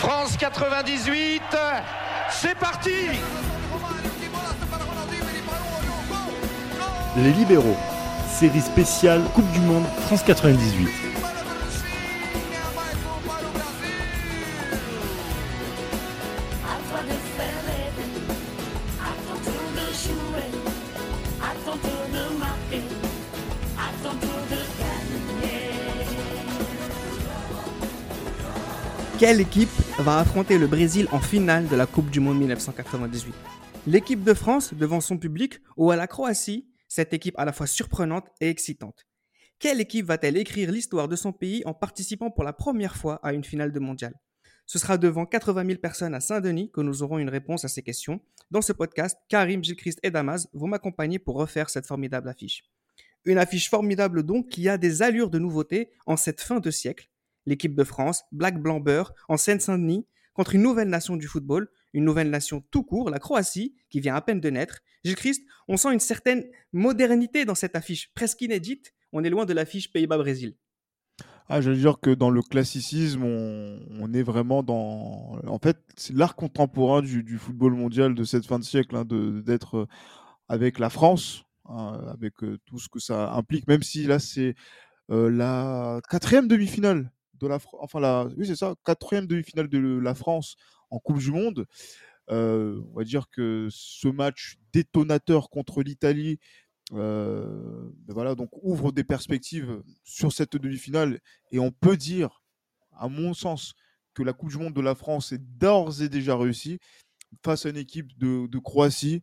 France 98, c'est parti Les libéraux, série spéciale Coupe du Monde France 98. Quelle équipe va affronter le Brésil en finale de la Coupe du Monde 1998 L'équipe de France devant son public ou à la Croatie, cette équipe à la fois surprenante et excitante Quelle équipe va-t-elle écrire l'histoire de son pays en participant pour la première fois à une finale de mondial? Ce sera devant 80 000 personnes à Saint-Denis que nous aurons une réponse à ces questions. Dans ce podcast, Karim, Gilles Christ et Damas vont m'accompagner pour refaire cette formidable affiche. Une affiche formidable donc qui a des allures de nouveauté en cette fin de siècle l'équipe de France, Black Blanc Beurre, en Seine-Saint-Denis, contre une nouvelle nation du football, une nouvelle nation tout court, la Croatie, qui vient à peine de naître. Gilles Christ, on sent une certaine modernité dans cette affiche, presque inédite. On est loin de l'affiche Pays-Bas-Brésil. Ah, veux dire que dans le classicisme, on, est vraiment dans. En fait, c'est l'art contemporain du, football mondial de cette fin de siècle, hein, d'être avec la France, hein, avec euh, tout ce que ça implique, même si là, c'est euh, la quatrième demi-finale de la enfin la, oui c'est ça, quatrième demi-finale de la France en Coupe du Monde. Euh, on va dire que ce match détonateur contre l'Italie, euh, ben ouvre des perspectives sur cette demi-finale et on peut dire, à mon sens, que la Coupe du Monde de la France est d'ores et déjà réussie face à une équipe de, Croatie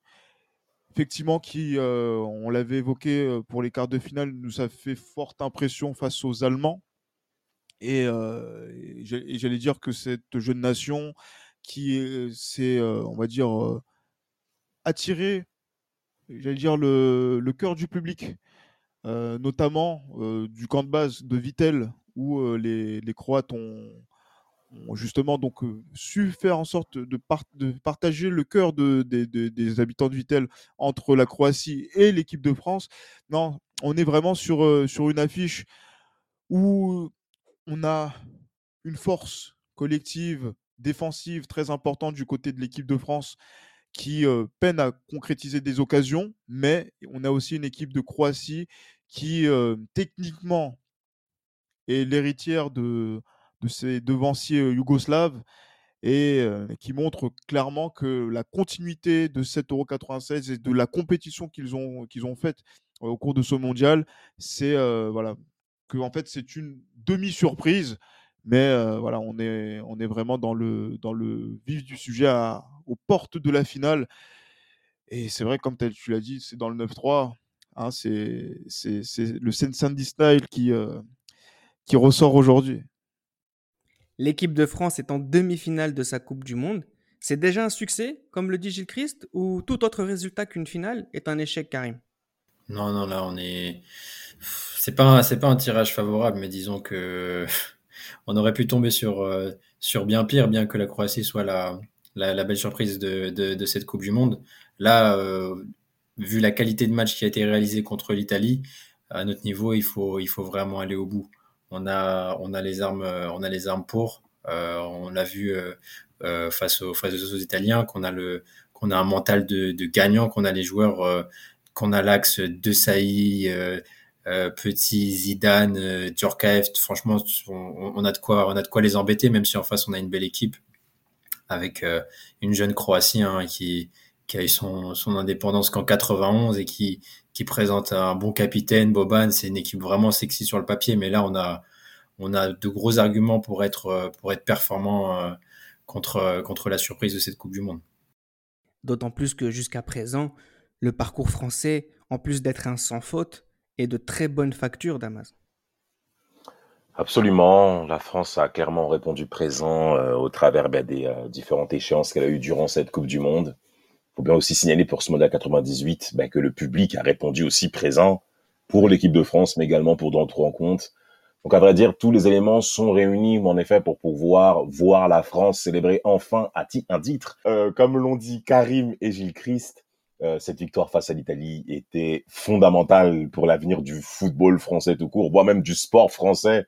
effectivement, qui, euh, on l'avait évoqué pour les quarts de finale, nous a fait forte impression face aux Allemands. Et, j'allais dire que cette jeune nation qui s'est, on va dire, attirée, j'allais dire, le, le cœur du public, notamment du camp de base de Vittel, où les, les, Croates ont, justement donc su faire en sorte de, de partager le cœur de, des habitants de Vittel entre la Croatie et l'équipe de France. Non, on est vraiment sur, sur une affiche où on a une force collective, défensive très importante du côté de l'équipe de France qui peine à concrétiser des occasions, mais on a aussi une équipe de Croatie qui techniquement est l'héritière de, ces devanciers yougoslaves et qui montre clairement que la continuité de cet Euro 96 et de la compétition qu'ils ont, qu'ils ont faite au cours de ce mondial, c'est voilà, que en fait c'est une demi-surprise, mais voilà, on est, on est vraiment dans le, dans le vif du sujet aux portes de la finale. Et c'est vrai, comme tu l'as dit, c'est dans le 9-3. Hein, c'est, c'est, le Sandy Style qui, qui ressort aujourd'hui. L'équipe de France est en demi-finale de sa Coupe du Monde. C'est déjà un succès, comme le dit Gilles Christ, ou tout autre résultat qu'une finale est un échec, Karim? Non, non, là, on est c'est pas c'est pas un tirage favorable, mais disons que on aurait pu tomber sur euh, sur bien pire, bien que la Croatie soit la la, belle surprise de, de, cette Coupe du Monde. Là, euh, vu la qualité de match qui a été réalisé contre l'Italie, à notre niveau, il faut il faut vraiment aller au bout. On a on a les armes on a les armes pour. Euh, on l'a vu face aux face aux Italiens qu'on a le qu'on a un mental de, de gagnant, qu'on a les joueurs qu'on a l'axe de Saï, euh, petit Zidane, euh, Djorkaeff, franchement, on, a de quoi, les embêter, même si en face on a une belle équipe avec euh, une jeune Croatie hein, qui, a eu son, indépendance qu'en 91 et qui, qui présente un bon capitaine, Boban. C'est une équipe vraiment sexy sur le papier, mais là on a, on a de gros arguments pour être, pour être performant contre, contre la surprise de cette Coupe du Monde. D'autant plus que jusqu'à présent, le parcours français, en plus d'être un sans faute, et de très bonne facture, Damas. Absolument, la France a clairement répondu présent euh, au travers ben, des euh, différentes échéances qu'elle a eues durant cette Coupe du Monde. Il faut bien aussi signaler pour ce Mondial 98 ben, que le public a répondu aussi présent pour l'équipe de France, mais également pour d'autres rencontres. Donc à vrai dire, tous les éléments sont réunis en effet pour pouvoir voir la France célébrer enfin un titre. Euh, comme l'ont dit Karim et Gilles Christ, euh, cette victoire face à l'Italie était fondamentale pour l'avenir du football français tout court, voire même du sport français.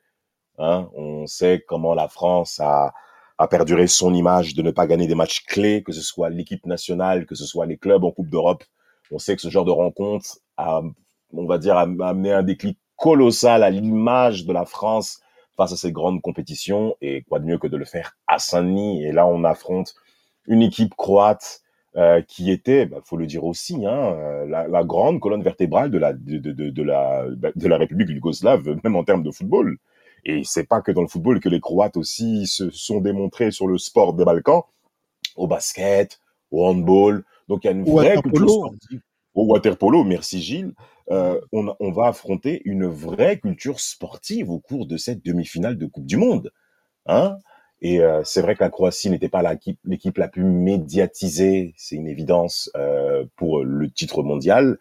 Hein. On sait comment la France a, à perdurer son image de ne pas gagner des matchs clés, que ce soit l'équipe nationale, que ce soit les clubs en Coupe d'Europe. On sait que ce genre de rencontre a, on va dire, a amené un déclic colossal à l'image de la France face à ces grandes compétitions. Et quoi de mieux que de le faire à Saint-Denis? Et là, on affronte une équipe croate euh, qui était, bah, faut le dire aussi, hein, euh, la, la, grande colonne vertébrale de la de, de, de, la de la République yougoslave, même en termes de football. Et c'est pas que dans le football que les Croates aussi se sont démontrés sur le sport des Balkans, au basket, au handball. Donc il y a une vraie culture sportive. Au waterpolo, merci Gilles. Euh, on, on, va affronter une vraie culture sportive au cours de cette demi-finale de Coupe du Monde. Hein et euh, c'est vrai que la Croatie n'était pas l'équipe la plus médiatisée, c'est une évidence euh, pour le titre mondial,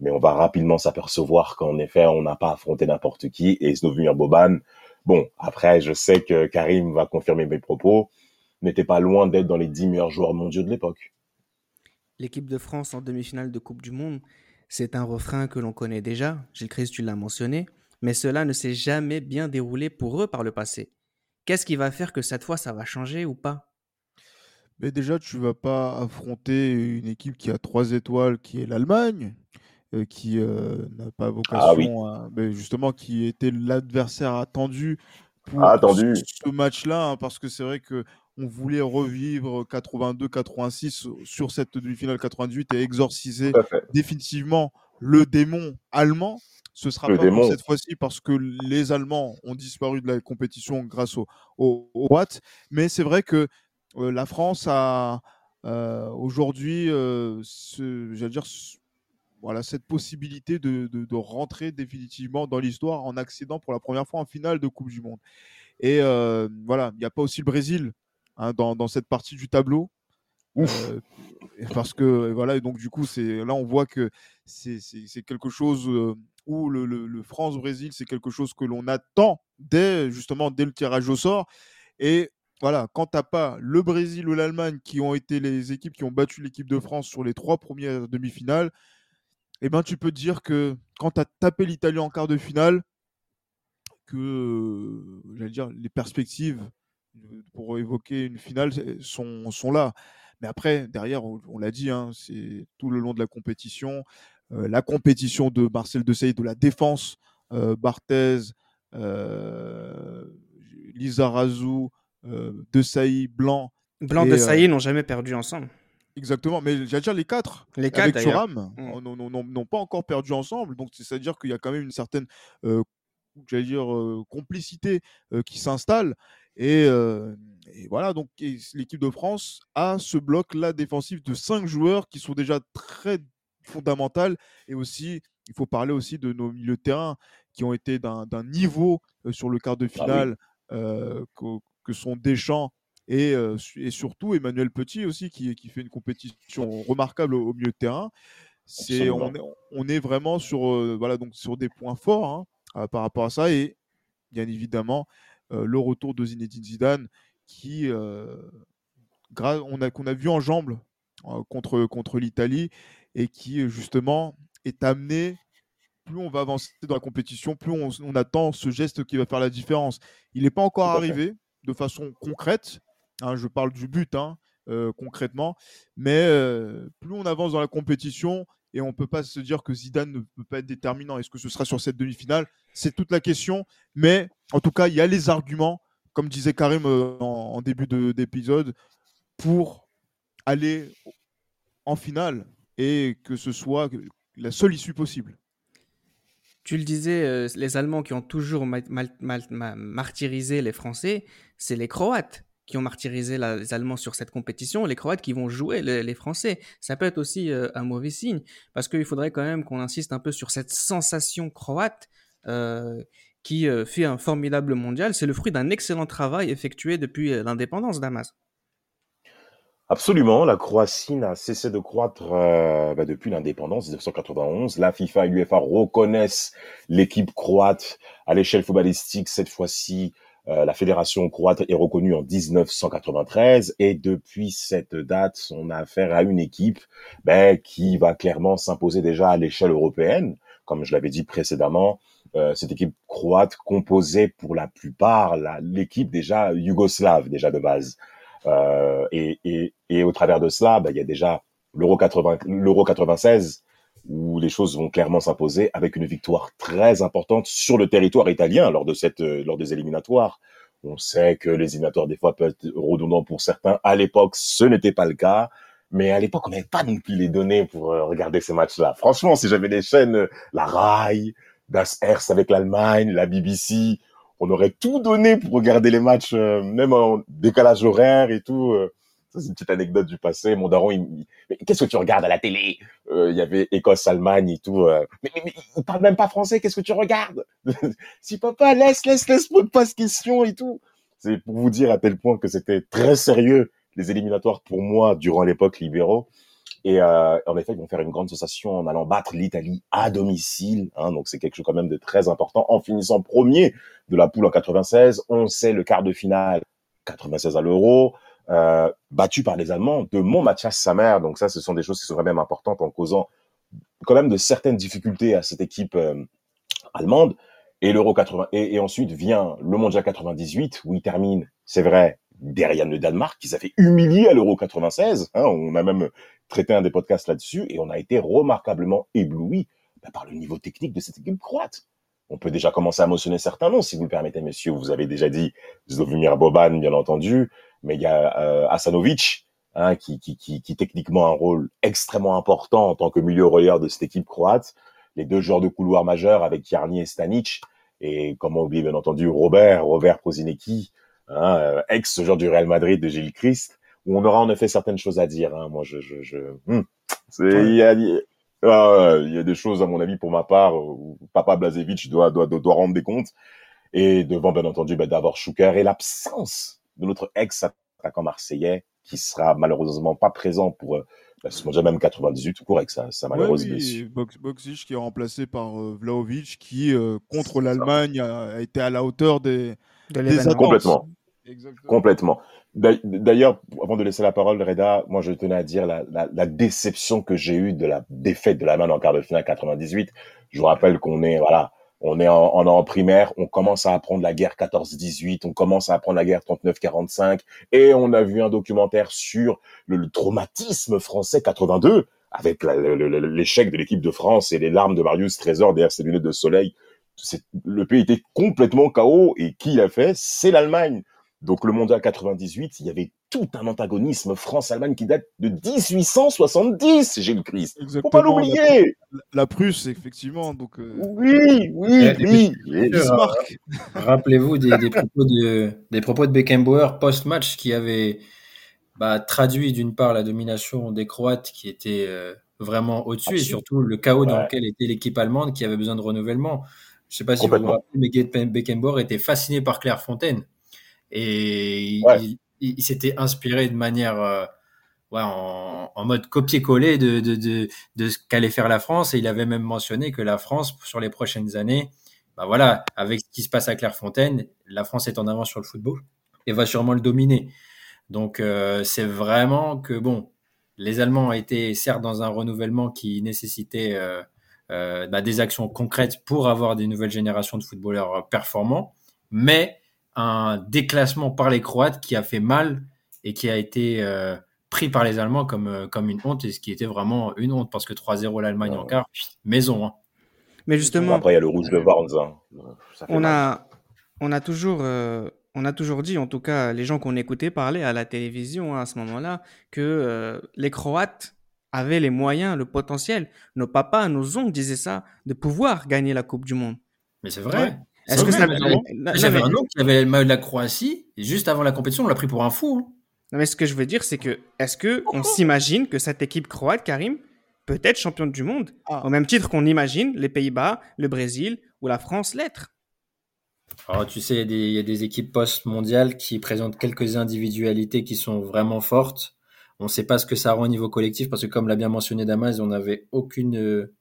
mais on va rapidement s'apercevoir qu'en effet, on n'a pas affronté n'importe qui. Et Snovimir Boban, bon, après, je sais que Karim va confirmer mes propos, n'était pas loin d'être dans les dix meilleurs joueurs mondiaux de l'époque. L'équipe de France en demi-finale de Coupe du Monde, c'est un refrain que l'on connaît déjà, Gilles Christ, tu l'as mentionné, mais cela ne s'est jamais bien déroulé pour eux par le passé. Qu'est-ce qui va faire que cette fois ça va changer ou pas? Mais déjà, tu vas pas affronter une équipe qui a trois étoiles, qui est l'Allemagne, euh, qui euh, n'a pas vocation ah, oui. à, justement, qui était l'adversaire attendu pour ah, attendu. ce, match-là, hein, parce que c'est vrai que on voulait revivre 82-86 sur cette demi-finale 98 et exorciser définitivement le démon allemand. Ce sera pas pour cette fois-ci parce que les Allemands ont disparu de la compétition grâce aux au, au Mais c'est vrai que euh, la France a euh, aujourd'hui, euh, dire, voilà, cette possibilité de, de, rentrer définitivement dans l'histoire en accédant pour la première fois en finale de Coupe du Monde. Et voilà, il n'y a pas aussi le Brésil hein, dans, dans, cette partie du tableau. parce que voilà, donc du coup, c'est là on voit que c'est quelque chose où le, France-Brésil, c'est quelque chose que l'on attend dès justement dès le tirage au sort. Et voilà, quand tu n'as pas le Brésil ou l'Allemagne qui ont été les équipes qui ont battu l'équipe de France sur les trois premières demi-finales, eh ben, tu peux te dire que quand tu as tapé l'Italie en quart de finale, que j'allais dire les perspectives pour évoquer une finale sont, sont là. Mais après, derrière, on, l'a dit, hein, c'est tout le long de la compétition. Euh, la compétition de Marcel Desailly, de la défense, euh, Barthez, euh, Lizarazu, euh, De Sailly, Blanc. Blanc, De Sailly n'ont jamais perdu ensemble. Exactement, mais j'allais dire les quatre, les quatre avec Thuram, mm. n'ont pas encore perdu ensemble. Donc c'est-à-dire qu'il y a quand même une certaine, j'allais dire, complicité qui s'installe. Et, et, voilà, donc l'équipe de France a ce bloc-là défensif de cinq joueurs qui sont déjà très fondamentaux. Et aussi, il faut parler aussi de nos milieux de terrain qui ont été d'un niveau sur le quart de ah finale que, que, sont Deschamps et, et, surtout Emmanuel Petit aussi qui, qui fait une compétition remarquable au, milieu de terrain. On, est, on, est vraiment sur, voilà, donc sur des points forts hein, par rapport à ça. Et bien évidemment, le retour de Zinedine Zidane qui, on a, qu'on a vu en jambes contre, contre l'Italie et qui justement est amené plus on va avancer dans la compétition, plus on, on attend ce geste qui va faire la différence. Il n'est pas encore arrivé de façon concrète. Hein, je parle du but hein, euh, concrètement, mais euh, plus on avance dans la compétition et on ne peut pas se dire que Zidane ne peut pas être déterminant. Est-ce que ce sera sur cette demi-finale? C'est toute la question. Mais en tout cas, il y a les arguments, comme disait Karim euh, en, début d'épisode, pour aller en finale et que ce soit la seule issue possible. Tu le disais, euh, les Allemands qui ont toujours martyrisé les Français, c'est les Croates qui ont martyrisé les Allemands sur cette compétition, les Croates qui vont jouer les, Français. Ça peut être aussi euh, un mauvais signe, parce qu'il faudrait quand même qu'on insiste un peu sur cette sensation croate euh, qui fait un formidable mondial. C'est le fruit d'un excellent travail effectué depuis l'indépendance d'Amas. Absolument, la Croatie n'a cessé de croître euh, bah, depuis l'indépendance 1991. La FIFA et l'UEFA reconnaissent l'équipe croate à l'échelle footballistique. Cette fois-ci, euh, la fédération croate est reconnue en 1993 et depuis cette date, on a affaire à une équipe bah, qui va clairement s'imposer déjà à l'échelle européenne comme je l'avais dit précédemment, euh, cette équipe croate composée pour la plupart l'équipe déjà yougoslave déjà de base. Euh, et, et, et, au travers de cela, bah, il y a déjà l'Euro 80, l'Euro 96 où les choses vont clairement s'imposer avec une victoire très importante sur le territoire italien lors de cette euh, lors des éliminatoires. On sait que les éliminatoires des fois peuvent être redondants pour certains. À l'époque, ce n'était pas le cas. Mais à l'époque, on n'avait pas non plus les données pour euh, regarder ces matchs-là. Franchement, si j'avais des chaînes, la RAI, Das Erste avec l'Allemagne, la BBC, on aurait tout donné pour regarder les matchs, euh, même en décalage horaire et tout. ça, c'est une petite anecdote du passé. Mon daron, il, mais qu'est-ce que tu regardes à la télé Il y avait Écosse-Allemagne et tout. mais, mais, mais, il parle même pas français. Qu'est-ce que tu regardes Si papa, laisse, laisse, laisse, pose questions et tout. C'est pour vous dire à tel point que c'était très sérieux les éliminatoires pour moi durant l'époque libéraux. Et euh, en effet, ils vont faire une grande sensation en allant battre l'Italie à domicile. Hein, donc c'est quelque chose quand même de très important. En finissant premier de la poule en 96, on sait le quart de finale 96 à l'Euro, euh, battu par les Allemands de mon Mathias Samer. Donc ça, ce sont des choses qui sont quand même importantes en causant quand même de certaines difficultés à cette équipe euh, allemande. Et l'Euro 80 et, et ensuite vient le Mondial 98 où il termine, c'est vrai, derrière le Danemark qui s'est fait humilier à l'Euro 96. Hein, on a même traité un des podcasts là-dessus et on a été remarquablement ébloui bah, par le niveau technique de cette équipe croate. On peut déjà commencer à mentionner certains noms, si vous le permettez, messieurs. Vous avez déjà dit Zlovimir Boban, bien entendu, mais il y a euh, Asanovic, hein, qui, techniquement a un rôle extrêmement important en tant que milieu relayeur de cette équipe croate. Les deux joueurs de couloir majeurs avec Jarni et Stanic, et comment oublier bien entendu Robert, Robert Prozinecki, hein, euh, ex joueur du Real Madrid de Gilles Christ, où on aura en effet certaines choses à dire. Hein. Moi, je, je, je... Il y a, il y a des choses à mon avis pour ma part où Papa Blazevic doit, doit, doit, rendre des comptes. Et devant, bien entendu, ben, d'avoir Schuker et l'absence de notre ex-attaquant marseillais qui sera malheureusement pas présent pour euh, bah, ce mondial même 98 tout court avec sa, sa malheureuse ouais, oui, Boxic qui est remplacé par euh, Vlaovic qui euh, contre l'Allemagne a, a, été à la hauteur des, de des attentes. Complètement. Complètement. D'ailleurs, avant de laisser la parole, Reda, moi je tenais à dire la, déception que j'ai eue de la défaite de la main en quart de finale 98. Je vous rappelle qu'on est voilà, on est en, en, primaire, on commence à apprendre la guerre 14-18, on commence à apprendre la guerre 39-45, et on a vu un documentaire sur le, traumatisme français 82 avec l'échec de l'équipe de France et les larmes de Marius Trésor derrière ses lunettes de soleil. Le pays était complètement chaos et qui l'a fait? C'est l'Allemagne. Donc le mondial 98, il y avait tout un antagonisme France-Allemagne qui date de 1870, j'ai le Christ. Exactement, Faut pas l'oublier. La, la, Prusse, effectivement. Donc euh... oui, oui, Et- oui. et- Bismarck. Rappelez-vous des, des propos de, des propos de Beckenbauer post-match qui avait bah, traduit d'une part la domination des Croates qui était euh, vraiment au-dessus et surtout le chaos dans lequel était l'équipe allemande qui avait besoin de renouvellement. Je sais pas si vous vous rappelez, mais Beckenbauer était fasciné par Clairefontaine et il, Ouais. il- il- il s'était inspiré de manière euh, ouais, en, en mode copier-coller de, de, de, de ce qu'allait faire la France et il avait même mentionné que la France sur les prochaines années bah voilà, avec ce qui se passe à Clairefontaine, la France est en avance sur le football et va sûrement le dominer. Donc euh, c'est vraiment que bon, les Allemands ont été certes dans un renouvellement qui nécessitait euh, euh, bah, des actions concrètes pour avoir des nouvelles générations de footballeurs performants, mais un déclassement par les Croates qui a fait mal et qui a été euh, pris par les Allemands comme, euh, comme une honte et ce qui était vraiment une honte parce que 3-0 l'Allemagne Ouais. en quart, maison. Hein. Mais justement, Après, il y a le rouge de Worms. Hein. Ça fait on mal. a, on a toujours, euh, on a toujours dit, en tout cas, les gens qu'on écoutait parler à la télévision hein, à ce moment-là, que euh, les Croates avaient les moyens, le potentiel. Nos papas, nos oncles disaient ça, de pouvoir gagner la Coupe du Monde. Mais c'est vrai. Est-ce que ça... j'avais- un qui avait le maillot de la Croatie et juste avant la compétition, on l'a pris pour un fou. hein. non, mais ce que je veux dire, c'est que, est-ce que on s'imagine que cette équipe croate, Karim, peut être championne du monde, Ah. au même titre qu'on imagine les Pays-Bas, le Brésil ou la France l'être Alors, tu sais, il y a des- il y, a des équipes post-mondiales qui présentent quelques individualités qui sont vraiment fortes. On ne sait pas ce que ça rend au niveau collectif parce que, comme l'a bien mentionné Damas, on n'avait aucune, euh,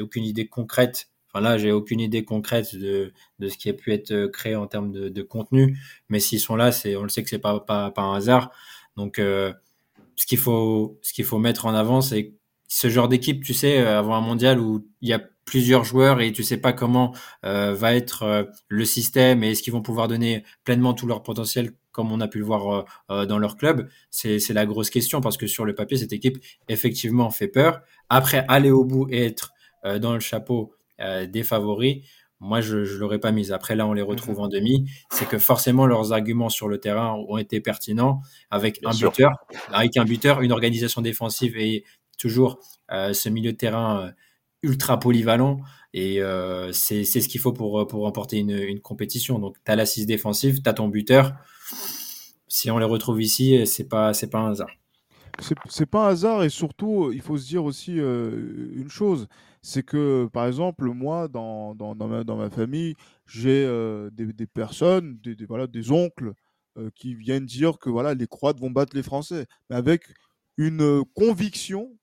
aucune idée concrète. Enfin là, j'ai aucune idée concrète de, de ce qui a pu être euh, créé en termes de, contenu. Mais s'ils sont là, c'est, on le sait que c'est pas, pas, pas un hasard. Donc, euh, ce qu'il faut, ce qu'il faut mettre en avant, c'est ce genre d'équipe, tu sais, euh, avant un mondial où il y a plusieurs joueurs et tu sais pas comment va être le système et est-ce qu'ils vont pouvoir donner pleinement tout leur potentiel comme on a pu le voir dans leur club, c'est la grosse question parce que sur le papier, cette équipe effectivement fait peur. Après, aller au bout et être dans le chapeau des favoris, moi, je ne l'aurais pas mise. Après, là, on les retrouve en demi. C'est que forcément, leurs arguments sur le terrain ont été pertinents avec un buteur, avec un buteur, une organisation défensive et toujours ce milieu de terrain ultra polyvalent et euh, c'est ce qu'il faut pour, pour remporter une, une compétition. Donc, tu as l'assise défensive, tu as ton buteur. Si on les retrouve ici, c'est pas, pas un hasard. C'est pas un hasard et surtout, il faut se dire aussi euh, une chose c'est que, par exemple, moi, dans, dans, dans, ma, dans ma, famille, j'ai euh, des, des, personnes, des, des, voilà, des oncles qui viennent dire que voilà, les Croates vont battre les Français, mais avec une conviction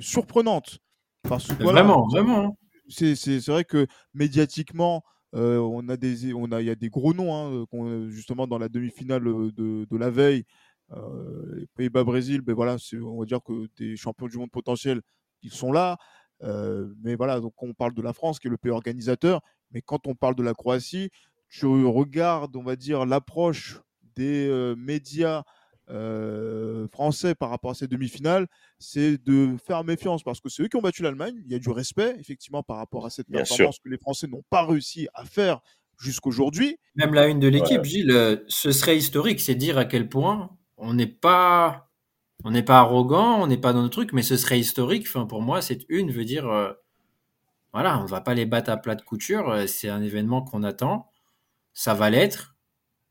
surprenante. vraiment, vraiment. Hein. C'est vrai que médiatiquement, euh, on a des, on a, il y a des gros noms, hein, justement dans la demi-finale de, de, la veille, euh, Pays-Bas-Brésil, ben voilà, on va dire que des champions du monde potentiels, ils sont là. Mais voilà, donc on parle de la France qui est le pays organisateur, mais quand on parle de la Croatie, tu regardes, on va dire, l'approche des médias euh, français par rapport à ces demi-finales, c'est de faire méfiance parce que c'est eux qui ont battu l'Allemagne. Il y a du respect, effectivement, par rapport à cette performance que les Français n'ont pas réussi à faire jusqu'aujourd'hui. Même la une de l'équipe, Gilles, ce serait historique, c'est dire à quel point on n'est pas. On n'est pas arrogant, on n'est pas dans le truc, mais ce serait historique. Enfin, pour moi, cette une veut dire, euh, voilà, on va pas les battre à plat de couture. C'est un événement qu'on attend. Ça va l'être,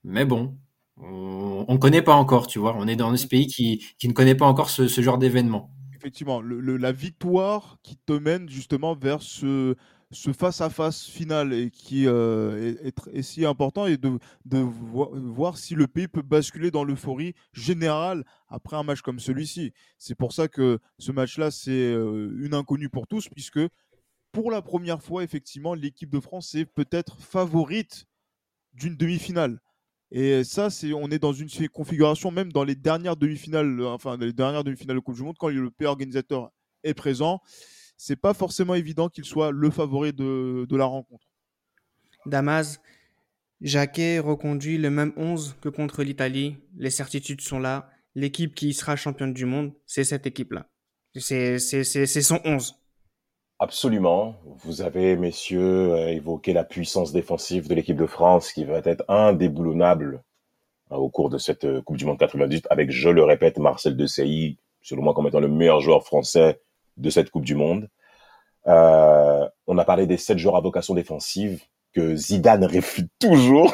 mais bon, on ne connaît pas encore, tu vois. On est dans ce pays qui, qui ne connaît pas encore ce, ce genre d'événement. Effectivement, le, la victoire qui te mène justement vers ce, ce face-à-face final et qui euh, est, si important et de, de voir si le pays peut basculer dans l'euphorie générale après un match comme celui-ci. C'est pour ça que ce match-là, c'est euh, une inconnue pour tous, puisque pour la première fois, effectivement, l'équipe de France est peut-être favorite d'une demi-finale. Et ça, c'est, on est dans une configuration, même dans les dernières demi-finales, euh, enfin, les dernières demi-finales de Coupe du Monde, quand le pays organisateur est présent, c'est pas forcément évident qu'il soit le favori de, de la rencontre. Damas, Jacquet reconduit le même 11 que contre l'Italie. Les certitudes sont là. L'équipe qui sera championne du monde, c'est cette équipe-là. C'est, son 11. Absolument. Vous avez, messieurs, euh, évoqué la puissance défensive de l'équipe de France qui va être indéboulonnable hein, au cours de cette euh, Coupe du Monde 98 avec, je le répète, Marcel Desailly, selon moi comme étant le meilleur joueur français de cette Coupe du Monde. Euh, on a parlé des sept joueurs à vocation défensive que Zidane réfute toujours.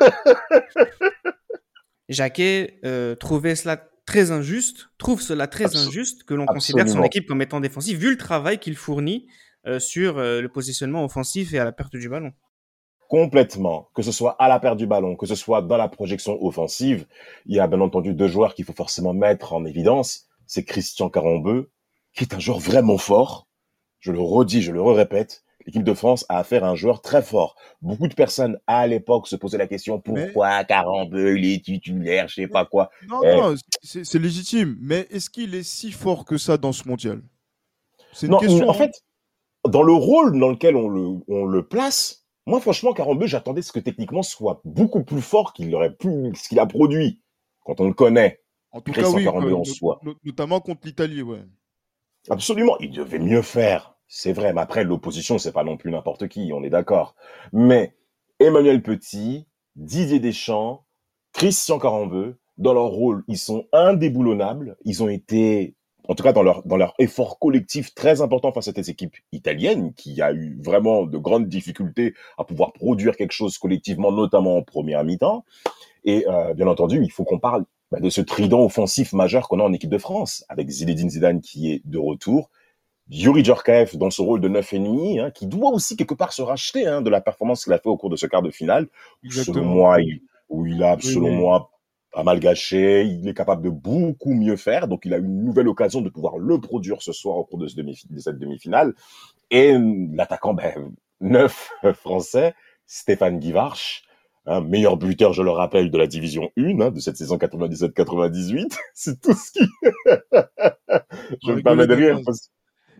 Jacquet euh, trouvait cela très injuste, trouve cela très injuste que l'on considère son équipe comme étant défensive, vu le travail qu'il fournit euh, sur le positionnement offensif et à la perte du ballon. Complètement, que ce soit à la perte du ballon, que ce soit dans la projection offensive, il y a bien entendu deux joueurs qu'il faut forcément mettre en évidence. C'est Christian Carambeu, qui est un joueur vraiment fort. Je le redis, je le répète, l'équipe de France a affaire à un joueur très fort. Beaucoup de personnes à l'époque se posaient la question pourquoi Carambeu il est titulaire, je sais pas quoi. Non, eh. non, c'est légitime. Mais est-ce qu'il est si fort que ça dans ce mondial? C'est une question. En hein. fait, dans le rôle dans lequel on le, on le place, moi franchement, Carambeu, j'attendais ce que techniquement soit beaucoup plus fort qu'il aurait pu, ce qu'il a produit quand on le connaît. En tout cas, oui, en soi. notamment contre l'Italie, ouais. Absolument, il devait mieux faire. C'est vrai, mais après, l'opposition, c'est pas non plus n'importe qui, on est d'accord. Mais Emmanuel Petit, Didier Deschamps, Christian Carambeu, dans leur rôle, ils sont indéboulonnables. Ils ont été, en tout cas dans leur, dans leur effort collectif très important face à cette équipe italienne qui a eu vraiment de grandes difficultés à pouvoir produire quelque chose collectivement, notamment en première mi-temps. Et euh, bien entendu, il faut qu'on parle bah, de ce trident offensif majeur qu'on a en équipe de France, avec Zinedine Zidane qui est de retour, Yuri Djorkaeff dans son rôle de neuf ennemi, hein, qui doit aussi quelque part se racheter hein, de la performance qu'il a fait au cours de ce quart de finale. Selon moi, il, où il a, selon moi, pas mal gâché. Il est capable de beaucoup mieux faire. Donc, il a une nouvelle occasion de pouvoir le produire ce soir au cours de, ce demi, de cette demi-finale. Et l'attaquant, ben, neuf français, Stéphane Guivarch, hein, meilleur buteur, je le rappelle, de la division 1 hein, de cette saison 97-98. C'est tout ce qui... je me permets de rire parce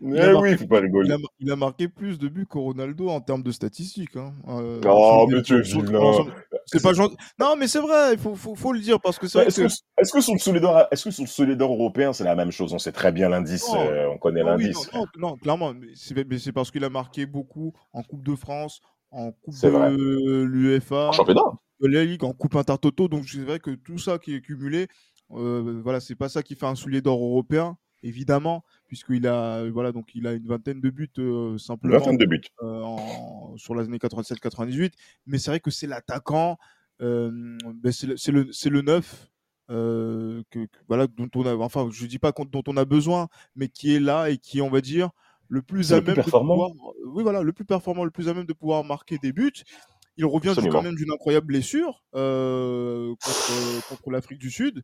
Il Eh marqué- oui, faut pas Il rigoler. a, il a marqué plus de buts que Ronaldo en termes de statistiques. Hein. Euh, Oh, mais tu es vilain. C'est pas gentil. Non, mais c'est vrai, il faut, faut, faut le dire parce que c'est vrai Est-ce que. que, que sur le solidaire, est-ce que sur le solidaire européen, c'est la même chose? On sait très bien l'indice, euh, on connaît oui, l'indice. non, non, non, clairement, mais c'est parce qu'il a marqué beaucoup en Coupe de France, en Coupe de l'UEFA, En championnat de la Ligue, en Coupe Intertoto. Donc c'est vrai que tout ça qui est cumulé, euh, voilà, c'est pas ça qui fait un soulier d'or européen, évidemment, puisqu'il a, voilà, donc il a une vingtaine de buts euh, Une simplement vingtaine de buts. euh, en- sur les années 87-98. Mais c'est vrai que c'est l'attaquant, euh, ben, c'est le, le, le neuf. euh, que, que- voilà, dont on a, enfin, je dis pas dont on a besoin, mais qui est là et qui on va dire, le plus à plus même de performant. pouvoir, euh, oui, voilà, le plus performant, le plus à même de pouvoir marquer des buts. Il revient Absolument. quand même d'une incroyable blessure euh, contre, contre l'Afrique du Sud.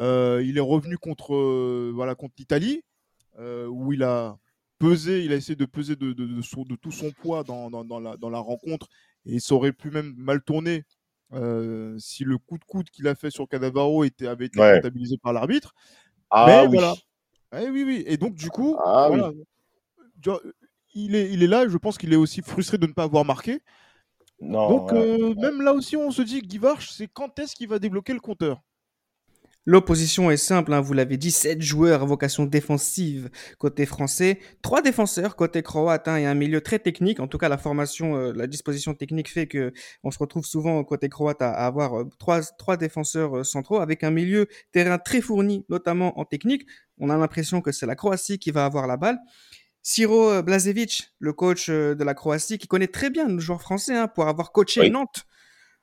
Euh, il est revenu contre, euh, voilà, contre l'Italie, euh, où il a pesé, il a essayé de peser de, de- de son- de tout son poids dans, dans- dans la, dans la rencontre, et ça aurait pu même mal tourner euh, si le coup de coude qu'il a fait sur Cadavaro était, avait été Ouais. comptabilisé par l'arbitre. Ah Mais oui. voilà. Eh oui, oui. Et donc, du coup, Ah voilà, il, est, il est là. Je pense qu'il est aussi frustré de ne pas avoir marqué. Non, donc, ouais. euh, même là aussi, on se dit, Guy Varche, c'est quand est-ce qu'il va débloquer le compteur? L'opposition est simple, hein, vous l'avez dit, 7 joueurs à vocation défensive côté français, 3 défenseurs côté croate hein, et un milieu très technique. En tout cas, la formation, euh, la disposition technique fait que on se retrouve souvent côté croate à, à avoir euh, trois, trois défenseurs euh, centraux avec un milieu terrain très fourni, notamment en technique. On a l'impression que c'est la Croatie qui va avoir la balle. Siro euh, Blazevic, le coach euh, de la Croatie, qui connaît très bien le joueur français hein, pour avoir coaché Oui. Nantes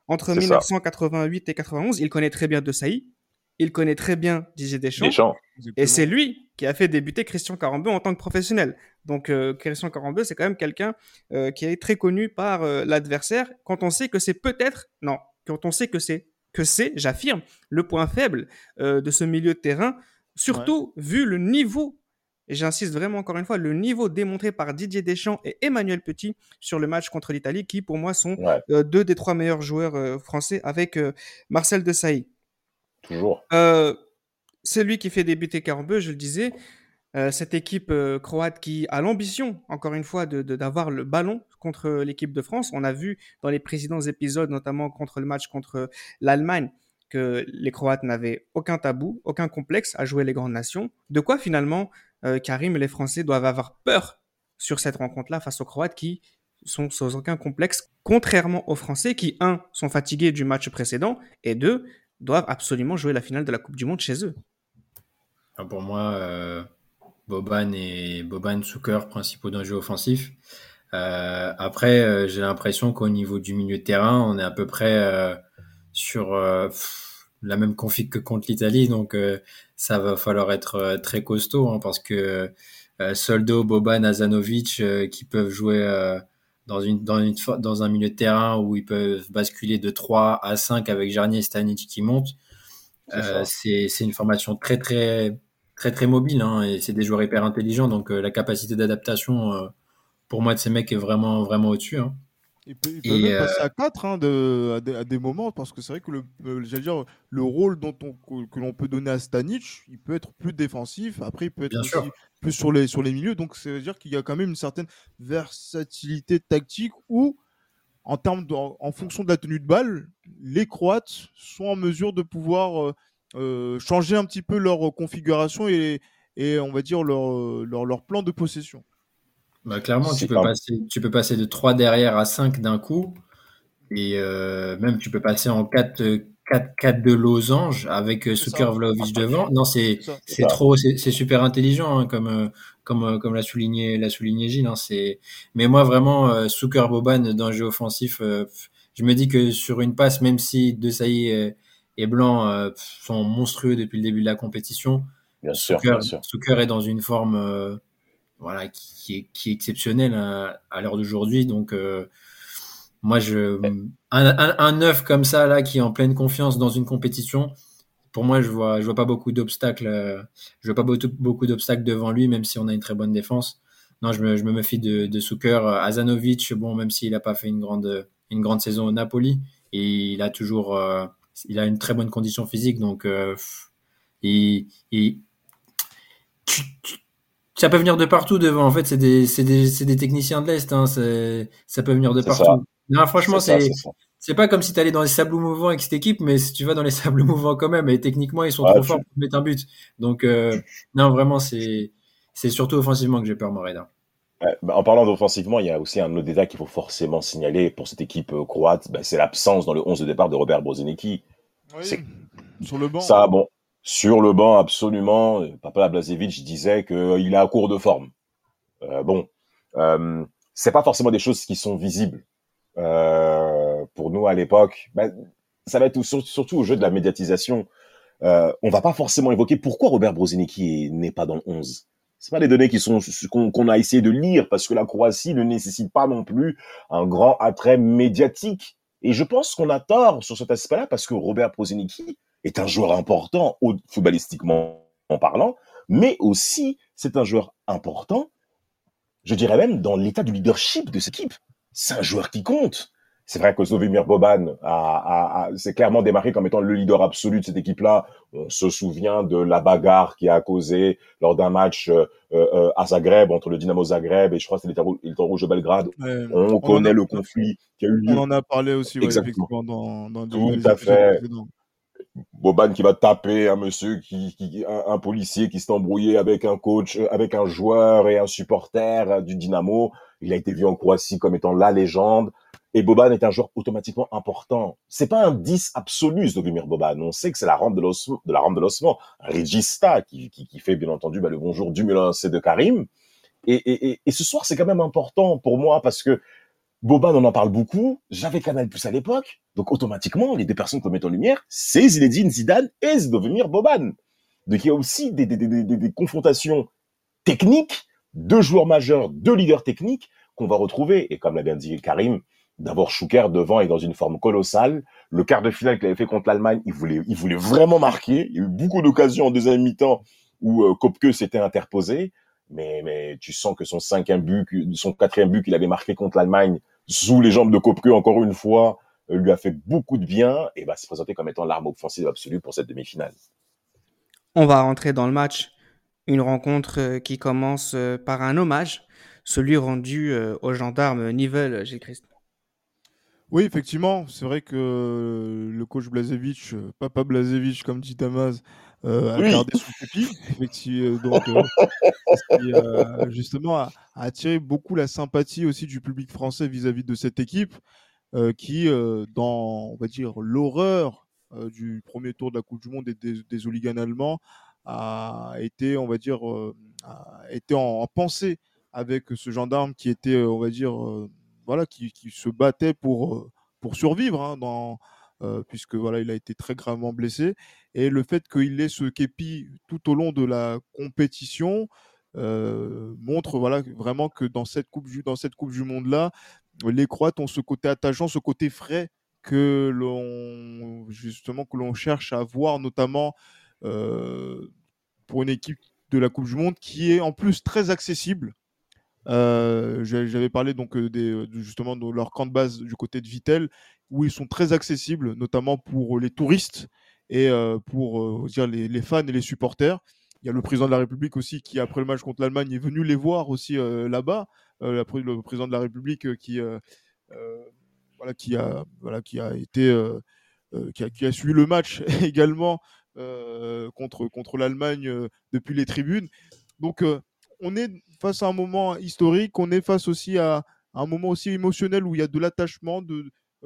entre C'est ça. 1988 et 91. Il connaît très bien De Sailly. Il connaît très bien Didier Deschamps. Deschamps. Et c'est lui qui a fait débuter Christian Carambeu en tant que professionnel. Donc euh, Christian Carambeu, c'est quand même quelqu'un euh, qui est très connu par euh, l'adversaire. Quand on sait que c'est peut-être, non, quand on sait que c'est, que c'est, j'affirme, le point faible euh, de ce milieu de terrain, surtout vu le niveau, et j'insiste vraiment encore une fois, le niveau démontré par Didier Deschamps et Emmanuel Petit sur le match contre l'Italie, qui pour moi sont Ouais, euh, deux des trois meilleurs joueurs euh, français avec euh, Marcel Desailly. toujours. Euh, celui qui fait débuter Carambeu, je le disais, cette équipe croate qui a l'ambition, encore une fois, de- de- d'avoir le ballon contre l'équipe de France. On a vu dans les précédents épisodes, notamment contre le match contre l'Allemagne, que les Croates n'avaient aucun tabou, aucun complexe à jouer les grandes nations. De quoi finalement euh, Karim les Français doivent avoir peur sur cette rencontre-là face aux Croates qui sont sans aucun complexe, contrairement aux Français qui, un, sont fatigués du match précédent et deux, doivent absolument jouer la finale de la Coupe du Monde chez eux. Enfin, Pour moi, euh, Boban et Boban Zucker, principaux d'un jeu offensif. Euh, après, euh, j'ai l'impression qu'au niveau du milieu de terrain, on est à peu près sur la même config que contre l'Italie, donc euh, ça va falloir être euh, très costaud hein, parce que euh, Soldo, Boban, Azanovic, euh, qui peuvent jouer euh, dans, une, dans, une, dans un milieu de terrain où ils peuvent basculer de 3 à 5 avec Jarnier et Stanic qui montent. C'est Euh, c'est c'est une formation très très très très mobile hein, et c'est des joueurs hyper intelligents donc euh, la capacité d'adaptation euh, pour moi de ces mecs est vraiment vraiment au-dessus hein. Il peut, il peut Et, même euh, passer à 4 de, à, des, à des moments, parce que c'est vrai que le, euh, j'allais dire, le rôle dont on, que, l'on peut donner à Stanic, il peut être plus défensif, après il peut être Bien aussi sûr. plus sur les, sur les milieux, donc ça veut dire qu'il y a quand même une certaine versatilité tactique où, en, termes de- en, en fonction de la tenue de balle, les Croates sont en mesure de pouvoir euh, euh, changer un petit peu leur configuration et, et on va dire leur, leur, leur plan de possession. Bah, clairement tu peux un- passer tu peux passer de 3 derrière à 5 d'un coup et euh, même tu peux passer en 4 4 4 de losange avec euh. Suker Vlahovic devant non c'est trop c'est c'est super intelligent hein, comme euh, comme comme l'a souligné l'a souligné Gilles hein, c'est mais moi vraiment euh, Suker Boban dans le jeu offensif euh, je me dis que sur une passe même si De Sailly et, Blanc euh, sont monstrueux depuis le début de la compétition Bien sûr, Zucker, bien sûr. Zucker est dans une forme euh, voilà qui, qui est qui est exceptionnelle à, à l'heure d'aujourd'hui. Donc euh, moi je un, un, neuf comme ça là qui est en pleine confiance dans une compétition pour moi je vois je vois pas beaucoup d'obstacles euh, je vois pas beaucoup, d'obstacles devant lui même si on a une très bonne défense. Non je me, je me méfie de, de Zucker Azanovic bon même s'il a pas fait une grande une grande saison au Napoli et il a toujours euh, il a une très bonne condition physique donc euh, il, ça peut venir de partout devant. En fait, c'est des, des, des, techniciens de l'Est. Hein. Ça peut venir de partout. Non, franchement, c'est c'est pas comme si tu allais dans les sables mouvants avec cette équipe, mais si tu vas dans les sables mouvants quand même, et techniquement, ils sont trop forts pour mettre un but. Donc, euh, non, vraiment, c'est surtout offensivement que j'ai peur, Moreda. Bah, en parlant d'offensivement, il y a aussi un autre détail qu'il faut forcément signaler pour cette équipe euh, croate, bah, c'est l'absence dans le 11 de départ de Robert Brozinski. Oui, sur le banc. Ça, bon, sur le banc, absolument. Papa Blazevic disait qu'il est à court de forme. Euh, bon, euh, c'est pas forcément des choses qui sont visibles. Euh, pour nous à l'époque, ben, ça va être surtout au jeu de la médiatisation. Euh, on va pas forcément évoquer pourquoi Robert Brozinski n'est pas dans le 11. C'est pas des données qui sont qu'on a essayé de lire parce que la Croatie ne nécessite pas non plus un grand attrait médiatique. Et je pense qu'on a tort sur cet aspect-là parce que Robert Brozinski est un joueur important footballistiquement en parlant, mais aussi c'est un joueur important, je dirais même dans l'état du leadership de cette équipe c'est un joueur qui compte. C'est vrai que Zovimir Boban a, a, s'est clairement démarqué comme étant le leader absolu de cette équipe-là. On se souvient de la bagarre qui a causé lors d'un match euh, euh, à Zagreb entre le Dynamo Zagreb et je crois que c'était le Rouge de Belgrade. on, connaît le conflit qui a eu lieu. On en a parlé aussi effectivement dans, dans Tout à fait. Boban qui va taper un monsieur qui, un, policier qui s'est embrouillé avec un coach, avec un joueur et un supporter du Dynamo. Il a été vu en Croatie comme étant la légende. Et Boban est un joueur automatiquement important. C'est pas un 10 absolu, Zovimir Boban. On sait que c'est la rampe de l'ossement, de la rampe de l'ossement. Regista qui, qui, qui, fait, bien entendu, bah, le bonjour du Milan C de Karim. Et, et, et, ce soir, c'est quand même important pour moi parce que Boban, on en parle beaucoup. J'avais Canal Plus à l'époque. Donc, automatiquement, les deux personnes qu'on met en lumière, c'est Zinedine Zidane et Zovimir Boban. Donc, il y a aussi des, des, des, des confrontations techniques deux joueurs majeurs, deux leaders techniques qu'on va retrouver. Et comme l'a bien dit Karim, d'abord Schuker devant et dans une forme colossale. Le quart de finale qu'il avait fait contre l'Allemagne, il voulait, il voulait vraiment marquer. Il y a eu beaucoup d'occasions en deuxième mi-temps où euh, Kopke s'était interposé. Mais, mais tu sens que son cinquième but, son quatrième but qu'il avait marqué contre l'Allemagne, sous les jambes de Kopke encore une fois, euh, lui a fait beaucoup de bien et va se présenter comme étant l'arme offensive absolue pour cette demi-finale. On va rentrer dans le match une rencontre euh, qui commence euh, par un hommage, celui rendu au gendarme Nivelle, Gilles Christ. Oui, effectivement, c'est vrai que le coach Blazevich, Papa Blazevich, comme dit Damas, a gardé son képi, donc justement a, attiré beaucoup la sympathie aussi du public français vis-à-vis de cette équipe, qui, dans, on va dire, l'horreur du premier tour de la Coupe du Monde et des, des hooligans allemands, a été, on va dire, euh, a été en, pensée avec ce gendarme qui était, euh, on va dire, euh, voilà, qui, qui, se battait pour, pour survivre hein, dans, puisque voilà, il a été très gravement blessé. Et le fait qu'il ait ce képi tout au long de la compétition montre voilà vraiment que dans cette coupe dans cette coupe du monde là, les Croates ont ce côté attachant, ce côté frais que l'on justement que l'on cherche à voir notamment pour une équipe de la Coupe du Monde qui est en plus très accessible. Euh, j'avais parlé donc euh, euh, justement de leur camp de base du côté de Vitel, où ils sont très accessibles, notamment pour les touristes et pour dire les, fans et les supporters. Il y a le président de la République aussi qui, après le match contre l'Allemagne, est venu les voir aussi là-bas. le président de la République qui, voilà, qui, a, voilà, qui a été qui a, suivi le match également euh, contre, contre l'Allemagne euh, depuis les tribunes. Donc, euh, on est face à un moment historique, on est face aussi à, un moment aussi émotionnel où il y a de l'attachement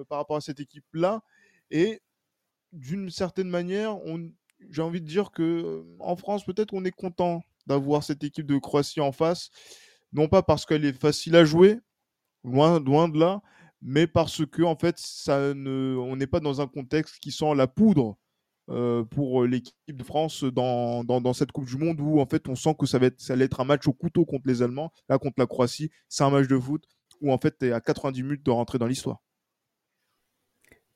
par rapport à cette équipe-là. Et d'une certaine manière, j'ai envie de dire que en France, peut-être qu'on est content d'avoir cette équipe de Croatie en face, non pas parce qu'elle est facile à jouer, loin, de là, mais parce que en fait, on n'est pas dans un contexte qui sent la poudre euh, pour l'équipe de France dans, cette Coupe du Monde où en fait on sent que ça va être, être un match au couteau contre les Allemands. Là, contre la Croatie, c'est un match de foot où en fait tu es à 90 minutes de rentrer dans l'histoire.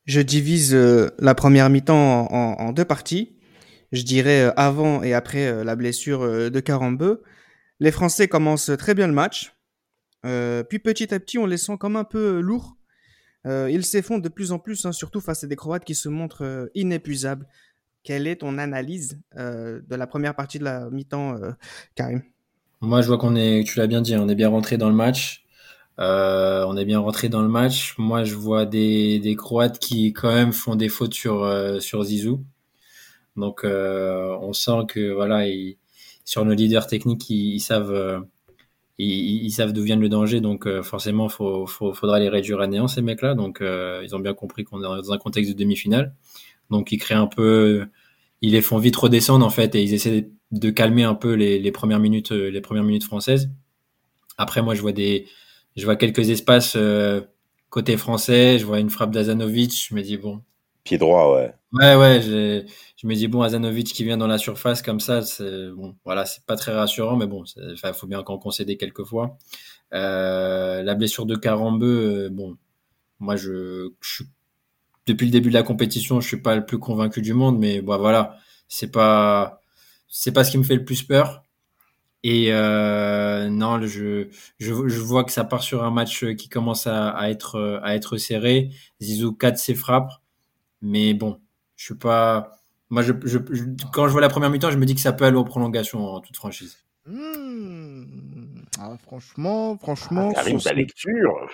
Je divise euh, la première mi-temps en, deux parties. Je dirais euh, avant et après la blessure de Carambeu. Les Français commencent très bien le match. puis petit à petit, on les sent comme un peu lourds euh, ils s'effondrent de plus en plus, hein, surtout face à des Croates qui se montrent euh, inépuisables. Quelle est ton analyse euh, de la première partie de la mi-temps, Karim? Moi, je vois qu'on est, tu l'as bien dit, on est bien rentré dans le match. Euh, on est bien rentré dans le match. Moi, je vois des, Croates qui quand même font des fautes sur euh, Zizou. Donc, euh, on sent que voilà, ils, sur nos leaders techniques, ils, savent ils, savent d'où vient le danger. Donc, forcément, faut, faudra les réduire à néant ces mecs-là. Donc, ils ont bien compris qu'on est dans un contexte de demi-finale. Donc, ils créent un peu, ils les font vite redescendre en fait et ils essaient de calmer un peu les premières minutes, les premières minutes françaises. Après, moi, je vois des je vois quelques espaces euh, côté français. Je vois une frappe d'Azanovic. Je me dis, bon. Pied droit, ouais. Ouais, ouais. Je, je me dis, bon, Azanovic qui vient dans la surface comme ça, c'est bon, voilà, c'est pas très rassurant, mais bon, il faut bien qu'en concéder quelques fois. Euh, la blessure de Carambeu, euh, bon, moi, je, je, depuis le début de la compétition, je suis pas le plus convaincu du monde, mais bon, voilà, c'est pas, c'est pas ce qui me fait le plus peur. Et euh, non, je, je, je, vois que ça part sur un match qui commence à, à être, à être serré. Zizou 4 ses frappes. Mais bon, je suis pas. Moi, je, je, quand je vois la première mi-temps, je me dis que ça peut aller aux prolongations en toute franchise. Mmh. Ah, franchement, franchement. Ah, Karim, ta lecture.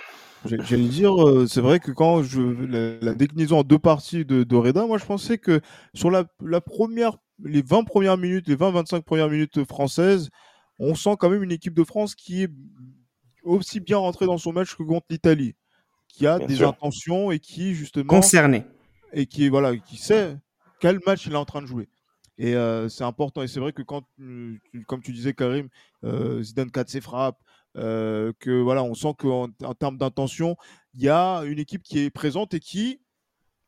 J'allais dire, euh, c'est vrai que quand je la, la, déclinaison en deux parties de, de Reda, moi je pensais que sur la, la première, les 20 premières minutes, les 20-25 premières minutes françaises, on sent quand même une équipe de France qui est aussi bien rentrée dans son match que contre l'Italie, qui a bien des sûr. intentions et qui justement concerné et qui voilà, qui sait quel match il est en train de jouer. Et euh, c'est important. Et c'est vrai que quand, euh, comme tu disais, Karim, euh, Zidane 4 ses frappes, euh, que voilà, on sent qu'en en termes d'intention, il y a une équipe qui est présente et qui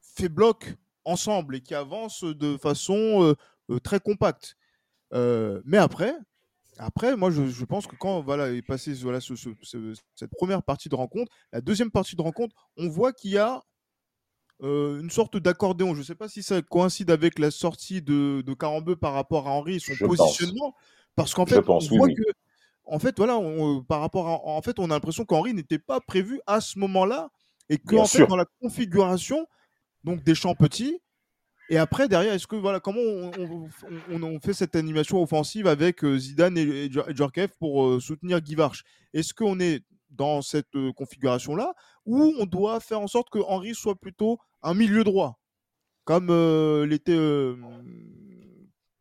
fait bloc ensemble et qui avance de façon très compacte. mais après, après, moi, je, je, pense que quand voilà, est passé voilà, ce, ce, ce, cette première partie de rencontre, la deuxième partie de rencontre, on voit qu'il y a euh, une sorte d'accordéon. Je ne sais pas si ça coïncide avec la sortie de, de Carambeu par rapport à Henri et son je positionnement. Pense. Parce qu'en fait, pense, on oui, voit oui. que, en fait, voilà, on, par rapport à, en fait, on a l'impression qu'Henri n'était pas prévu à ce moment-là et que, en fait, dans la configuration, donc des champs petits, et après, derrière, est-ce que voilà, comment on, fait cette animation offensive avec Zidane et, Djorkaeff pour euh, soutenir Guy Varche Est-ce qu'on est dans cette euh, configuration-là ou on doit faire en sorte que Henri soit plutôt un milieu droit, comme euh, l'était euh,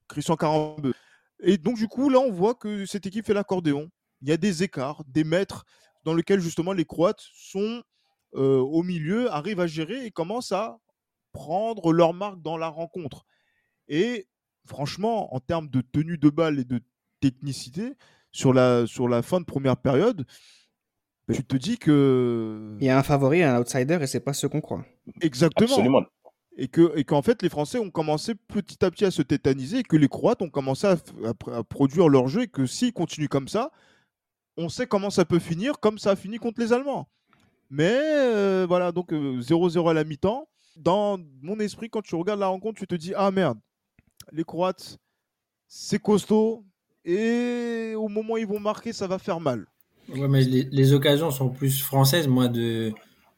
Christian Carambeu Et donc, du coup, là, on voit que cette équipe fait l'accordéon. Il y a des écarts, des mètres dans lesquels justement les Croates sont au milieu, arrivent à gérer et commencent à prendre leur marque dans la rencontre. Et franchement, en termes de tenue de balle et de technicité, sur la, sur la fin de première période, tu te dis que. Il y a un favori et un outsider et c'est pas ce qu'on croit. Exactement. Absolument. Et qu'en et qu en fait, les Français ont commencé petit à petit à se tétaniser et que les Croates ont commencé à, à, à produire leur jeu et que s'ils continuent comme ça, on sait comment ça peut finir, comme ça a fini contre les Allemands. Mais euh, voilà, donc 0-0 euh, à la mi-temps dans mon esprit, quand tu regardes la rencontre, tu te dis Ah merde, les Croates, c'est costaud. Et au moment où ils vont marquer, ça va faire mal. Ouais, mais les, les occasions sont plus françaises, moi, de,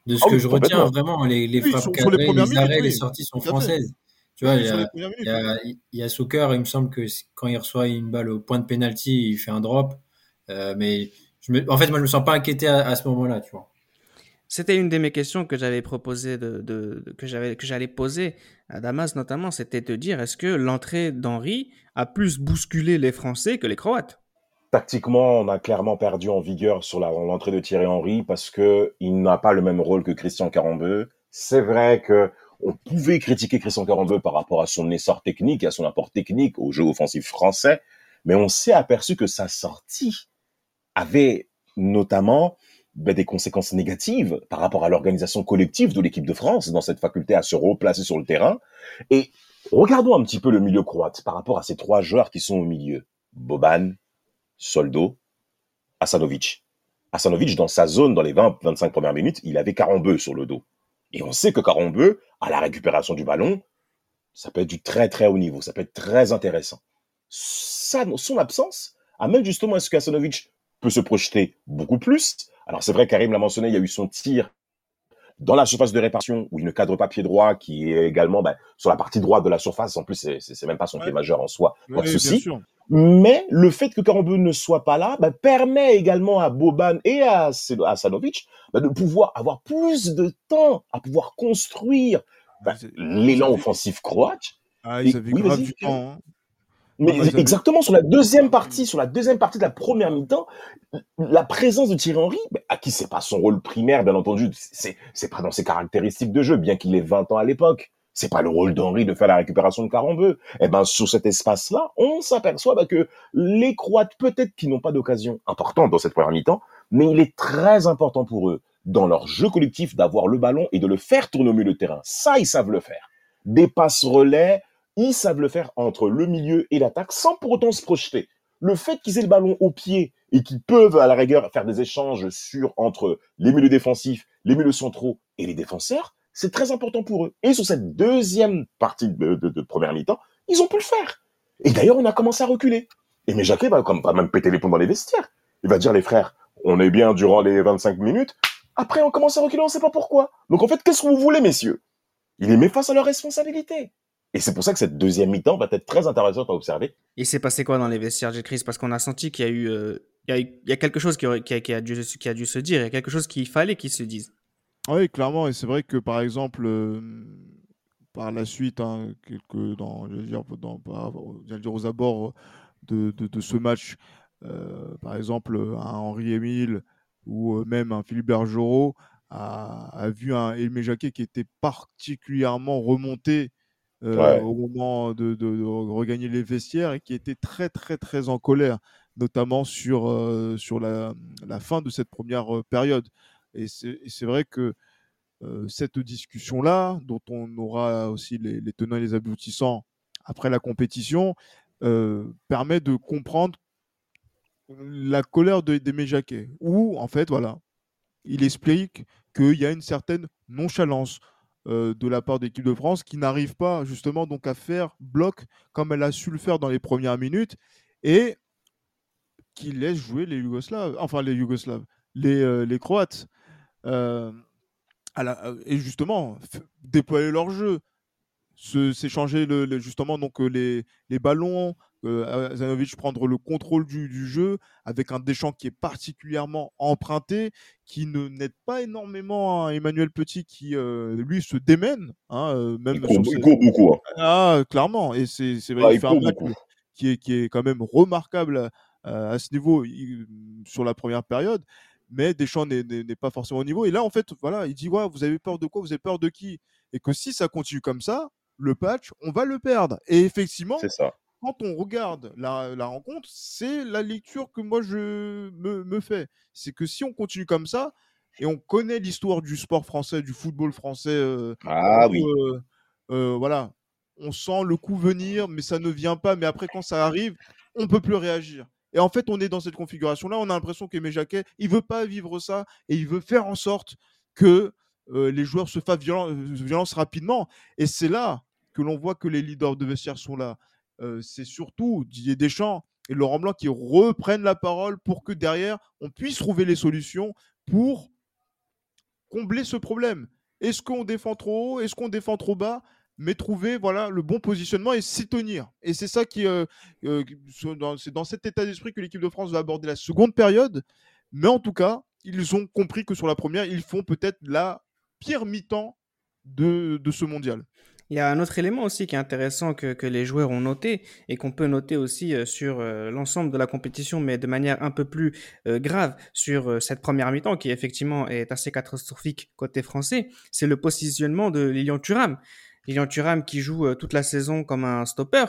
de ce ah, que oui, je retiens. Vraiment, les, les oui, frappes cadrées, les, les arrêts, oui. les sorties sont françaises. Tu vois, il y, a, il, y a, il y a Soccer, il me semble que quand il reçoit une balle au point de pénalty, il fait un drop. Euh, mais je me, en fait, moi, je me sens pas inquiété à, à ce moment-là, tu vois. C'était une de mes questions que j'avais proposé que j'allais poser à Damas notamment, c'était de dire est-ce que l'entrée d'Henri a plus bousculé les Français que les Croates? Tactiquement, on a clairement perdu en vigueur sur l'entrée de Thierry Henry parce que il n'a pas le même rôle que Christian Carambeu. C'est vrai que on pouvait critiquer Christian Carambeu par rapport à son essor technique, à son apport technique au jeu offensif français, mais on s'est aperçu que sa sortie avait notamment ben, des conséquences négatives par rapport à l'organisation collective de l'équipe de France dans cette faculté à se replacer sur le terrain. Et regardons un petit peu le milieu croate par rapport à ces trois joueurs qui sont au milieu. Boban, Soldo, Asanovic. Asanovic, dans sa zone, dans les 20-25 premières minutes, il avait Carambeu sur le dos. Et on sait que Carambeu, à la récupération du ballon, ça peut être du très très haut niveau, ça peut être très intéressant. Ça, son absence amène justement à ce qu'Asanovic peut se projeter beaucoup plus, alors c'est vrai, Karim l'a mentionné, il y a eu son tir dans la surface de réparation où il ne cadre pas pied droit, qui est également ben, sur la partie droite de la surface. En plus, c'est même pas son Ouais. pied majeur en soi. Oui, souci. sûr. Mais le fait que Karambeu ne soit pas là bah, permet également à Boban et à, à Sanovic bah, de pouvoir avoir plus de temps à pouvoir construire bah, l'élan offensif croate. Ah, ils avaient grave du temps. Hein. Mais exactement sur la deuxième partie, sur la deuxième partie de la première mi-temps, la présence de Thierry Henry, à qui c'est pas son rôle primaire, bien entendu, c'est c'est pas dans ses caractéristiques de jeu, bien qu'il ait 20 ans à l'époque. C'est pas le rôle d'Henry de faire la récupération de Carambeu. Eh ben, sur cet espace-là, on s'aperçoit bah, que les Croates, peut-être qu'ils n'ont pas d'occasion importante dans cette première mi-temps, mais il est très important pour eux, dans leur jeu collectif, d'avoir le ballon et de le faire tourner au milieu de terrain. Ça, ils savent le faire. Des passes relais, ils savent le faire entre le milieu et l'attaque sans pour autant se projeter. Le fait qu'ils aient le ballon au pied et qu'ils peuvent à la rigueur faire des échanges sur entre les milieux défensifs, les milieux centraux et les défenseurs, c'est très important pour eux. Et sur cette deuxième partie de, première mi-temps, ils ont pu le faire. Et d'ailleurs, on a commencé à reculer. Et mais Jacquet va, va même péter les plombs dans les vestiaires. Il va dire les frères, on est bien durant les 25 minutes. Après, on commence à reculer, on ne sait pas pourquoi. Donc en fait, qu'est-ce que vous voulez, messieurs? Il les met face à leurs responsabilités. Et c'est pour ça que cette deuxième mi-temps va être très intéressante à observer. Il s'est passé quoi dans les vestiaires de Chris Parce qu'on a senti qu'il y a eu, euh, il, y a, quelque chose qui, a, qui, a dû, qui, a, dû, se dire, il y a quelque chose qu'il fallait qu'il se dise. Oui, clairement, et c'est vrai que par exemple, euh, par la suite, hein, dans, je dire, dans, dire, aux abords de, de, ce match, euh, par exemple, un Henri Émile ou même un Philippe Bergerot a, a vu un Elmé Jacquet qui était particulièrement remonté euh, au moment de, regagner les vestiaires et qui était très très très en colère, notamment sur, euh, sur la, fin de cette première euh, période. Et c'est vrai que cette discussion-là, dont on aura aussi les, tenants et les aboutissants après la compétition, permet de comprendre la colère de, d'Aimé Jacquet, où en fait, voilà, il explique qu'il y a une certaine nonchalance euh, de la part de l'équipe de France qui n'arrive pas justement donc à faire bloc comme elle a su le faire dans les premières minutes et qui laisse jouer les Yougoslaves, enfin les Yougoslaves, les, euh, les Croates. Euh, et justement, déployer leur jeu, s'échanger le, justement donc les, les ballons, euh, Zanovic prendre le contrôle du, jeu avec un Deschamps qui est particulièrement emprunté, qui ne n'aide pas énormément à Emmanuel Petit qui euh, lui se démène, hein, euh, même il court, beaucoup. Hein. Ah, clairement, et c'est vrai ah, qu'il fait un match qui est, qui est quand même remarquable à ce niveau sur la première période mais Deschamps n'est pas forcément au niveau. Et là, en fait, voilà, il dit ouais, vous avez peur de quoi? Vous avez peur de qui? Et que si ça continue comme ça, le patch, on va le perdre. Et effectivement, ça quand on regarde la, rencontre, c'est la lecture que moi je me, fais. C'est que si on continue comme ça, et on connaît l'histoire du sport français, du football français, euh, ah oui. Euh, euh, voilà, on sent le coup venir, mais ça ne vient pas. Mais après, quand ça arrive, on peut plus réagir. Et en fait, on est dans cette configuration-là. On a l'impression qu'Aimé Jacquet, il veut pas vivre ça et il veut faire en sorte que les joueurs se fassent violence rapidement. Et c'est là que l'on voit que les leaders de vestiaire sont là c'est surtout Didier Deschamps et Laurent Blanc qui reprennent la parole pour que derrière, on puisse trouver les solutions pour combler ce problème. Est-ce qu'on défend trop haut? Est-ce qu'on défend trop bas? Mais trouver voilà le bon positionnement et s'y tenir. Et c'est ça qui dans cet état d'esprit que l'équipe de France va aborder la seconde période. Mais en tout cas, ils ont compris que sur la première, ils font peut-être la pire mi-temps de, de ce mondial. Il y a un autre élément aussi qui est intéressant que, que les joueurs ont noté et qu'on peut noter aussi euh, sur euh, l'ensemble de la compétition, mais de manière un peu plus euh, grave sur cette première mi-temps qui effectivement est assez catastrophique côté français, c'est le positionnement de Lilian Thuram. Lilian Thuram qui joue toute la saison comme un stopper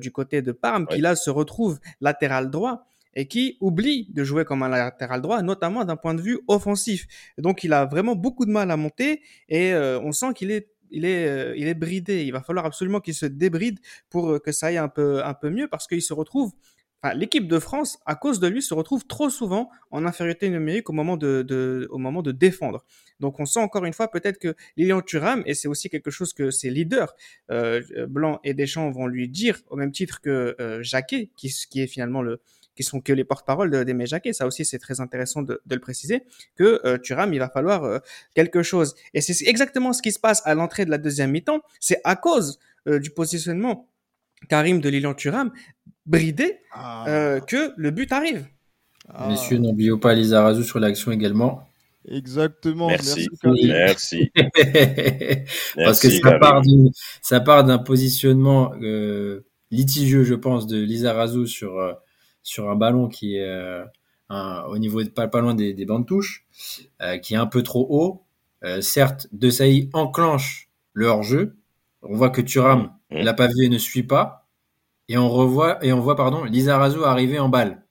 du côté de Parme, qui là se retrouve latéral droit et qui oublie de jouer comme un latéral droit, notamment d'un point de vue offensif. Donc il a vraiment beaucoup de mal à monter et on sent qu'il est il est, euh, il est bridé. Il va falloir absolument qu'il se débride pour euh, que ça aille un peu, un peu mieux parce qu'il se retrouve Enfin, l'équipe de France, à cause de lui, se retrouve trop souvent en infériorité numérique au moment de, de, au moment de défendre. Donc, on sent encore une fois peut-être que Lilian Thuram, et c'est aussi quelque chose que ses leaders, euh, Blanc et Deschamps, vont lui dire au même titre que Jacquet, qui est finalement le, qui sont que les porte-paroles d'Aimé Jacquet. Ça aussi, c'est très intéressant de, le préciser, que euh, Thuram, il va falloir euh, quelque chose. Et c'est exactement ce qui se passe à l'entrée de la deuxième mi-temps. C'est à cause euh, du positionnement Karim de Lilian Thuram bridé Ah. euh, que le but arrive. Ah, Messieurs, n'oubliez pas Lizarazu sur l'action également. Exactement. Merci. Merci. Parce que ça part, d'une- ça part d'un positionnement euh, litigieux, je pense, de Lizarazu sur, euh, sur un ballon qui est euh, un- au niveau de, pas, pas loin des, des bancs de touche, euh, qui est un peu trop haut. Euh, certes, De Sailly enclenche le hors-jeu. On voit que Thuram Mhm. l'a pas vu et ne suit pas. Et on revoit et on voit pardon Lizarazu arriver en balle.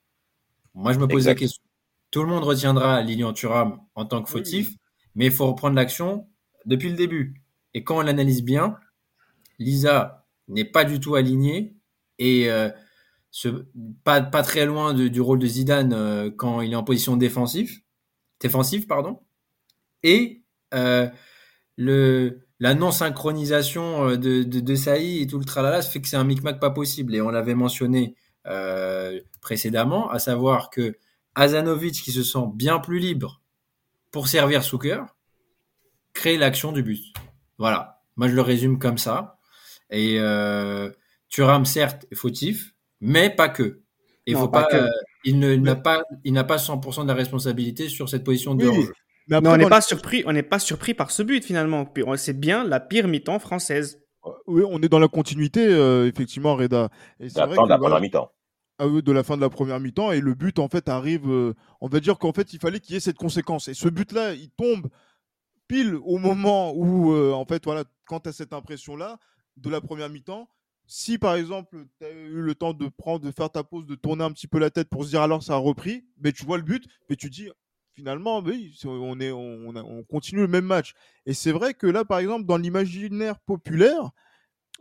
Moi, je me pose la question. Tout le monde retiendra Lilian Thuram en tant que fautif, mais il faut reprendre l'action depuis le début. Et quand on l'analyse bien, Lisa n'est pas du tout aligné et euh, pas, pas très loin du rôle de Zidane euh, quand il est en position défensive, défensive pardon. Et euh, la non-synchronisation euh, de, de, Saï et tout le tralala fait que c'est un micmac pas possible. Et on l'avait mentionné précédemment, à savoir que Azanovic, qui se sent bien plus libre pour servir Souker, crée l'action du but. Voilà. Moi, je le résume comme ça. Et Thuram, certes, est fautif, mais pas que. Il Non, faut pas pas, que. euh, il ne- n'a pas, il n'a pas 100% de la responsabilité sur cette position de Oui, hors-jeu. Mais après, Mais on n'est pas surpris, on n'est pas surpris par ce but finalement. C'est bien la pire mi-temps française. Oui, on est dans la continuité, euh, effectivement, Reda. Et c'est La vrai fin que, de la voilà, première mi-temps. à eux de la fin de la première mi-temps et le but en fait arrive euh, on va dire qu'en fait il fallait qu'il y ait cette conséquence et ce but là il tombe pile au moment où euh, en fait voilà quand tu as cette impression là de la première mi-temps si par exemple tu as eu le temps de prendre de faire ta pause de tourner un petit peu la tête pour se dire alors ça a repris mais tu vois le but mais tu dis finalement oui on est on, continue le même match et c'est vrai que là par exemple dans l'imaginaire populaire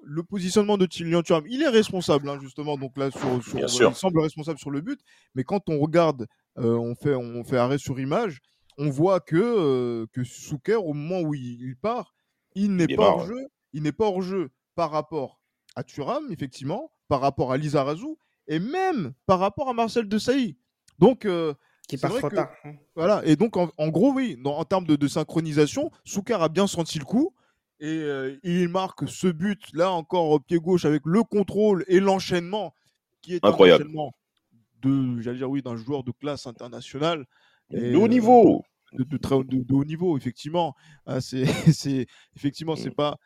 le positionnement de Kylian Thuram, il est responsable hein, justement. Donc là, sur, il semble responsable sur le but. Mais quand on regarde, euh, on fait on fait arrêt sur image, on voit que euh, que Souker, au moment où il, il part, il n'est pas hors jeu. Il n'est pas hors jeu par rapport à Thuram, effectivement, par rapport à Lizarazu et même par rapport à Marcel Desailly. Donc euh, Qui C'est part vrai trop que- tard. voilà, et donc en, en gros, oui, dans- en termes de, de synchronisation, Soukar a bien senti le coup et euh, il marque ce but là encore au pied gauche avec le contrôle et l'enchaînement qui est Incroyable. un enchaînement de, j'allais dire oui, d'un joueur de classe internationale. Et, De haut euh, niveau. de, de très haut- de- de haut niveau, effectivement. Ah, c'est, c'est, effectivement, c'est pas.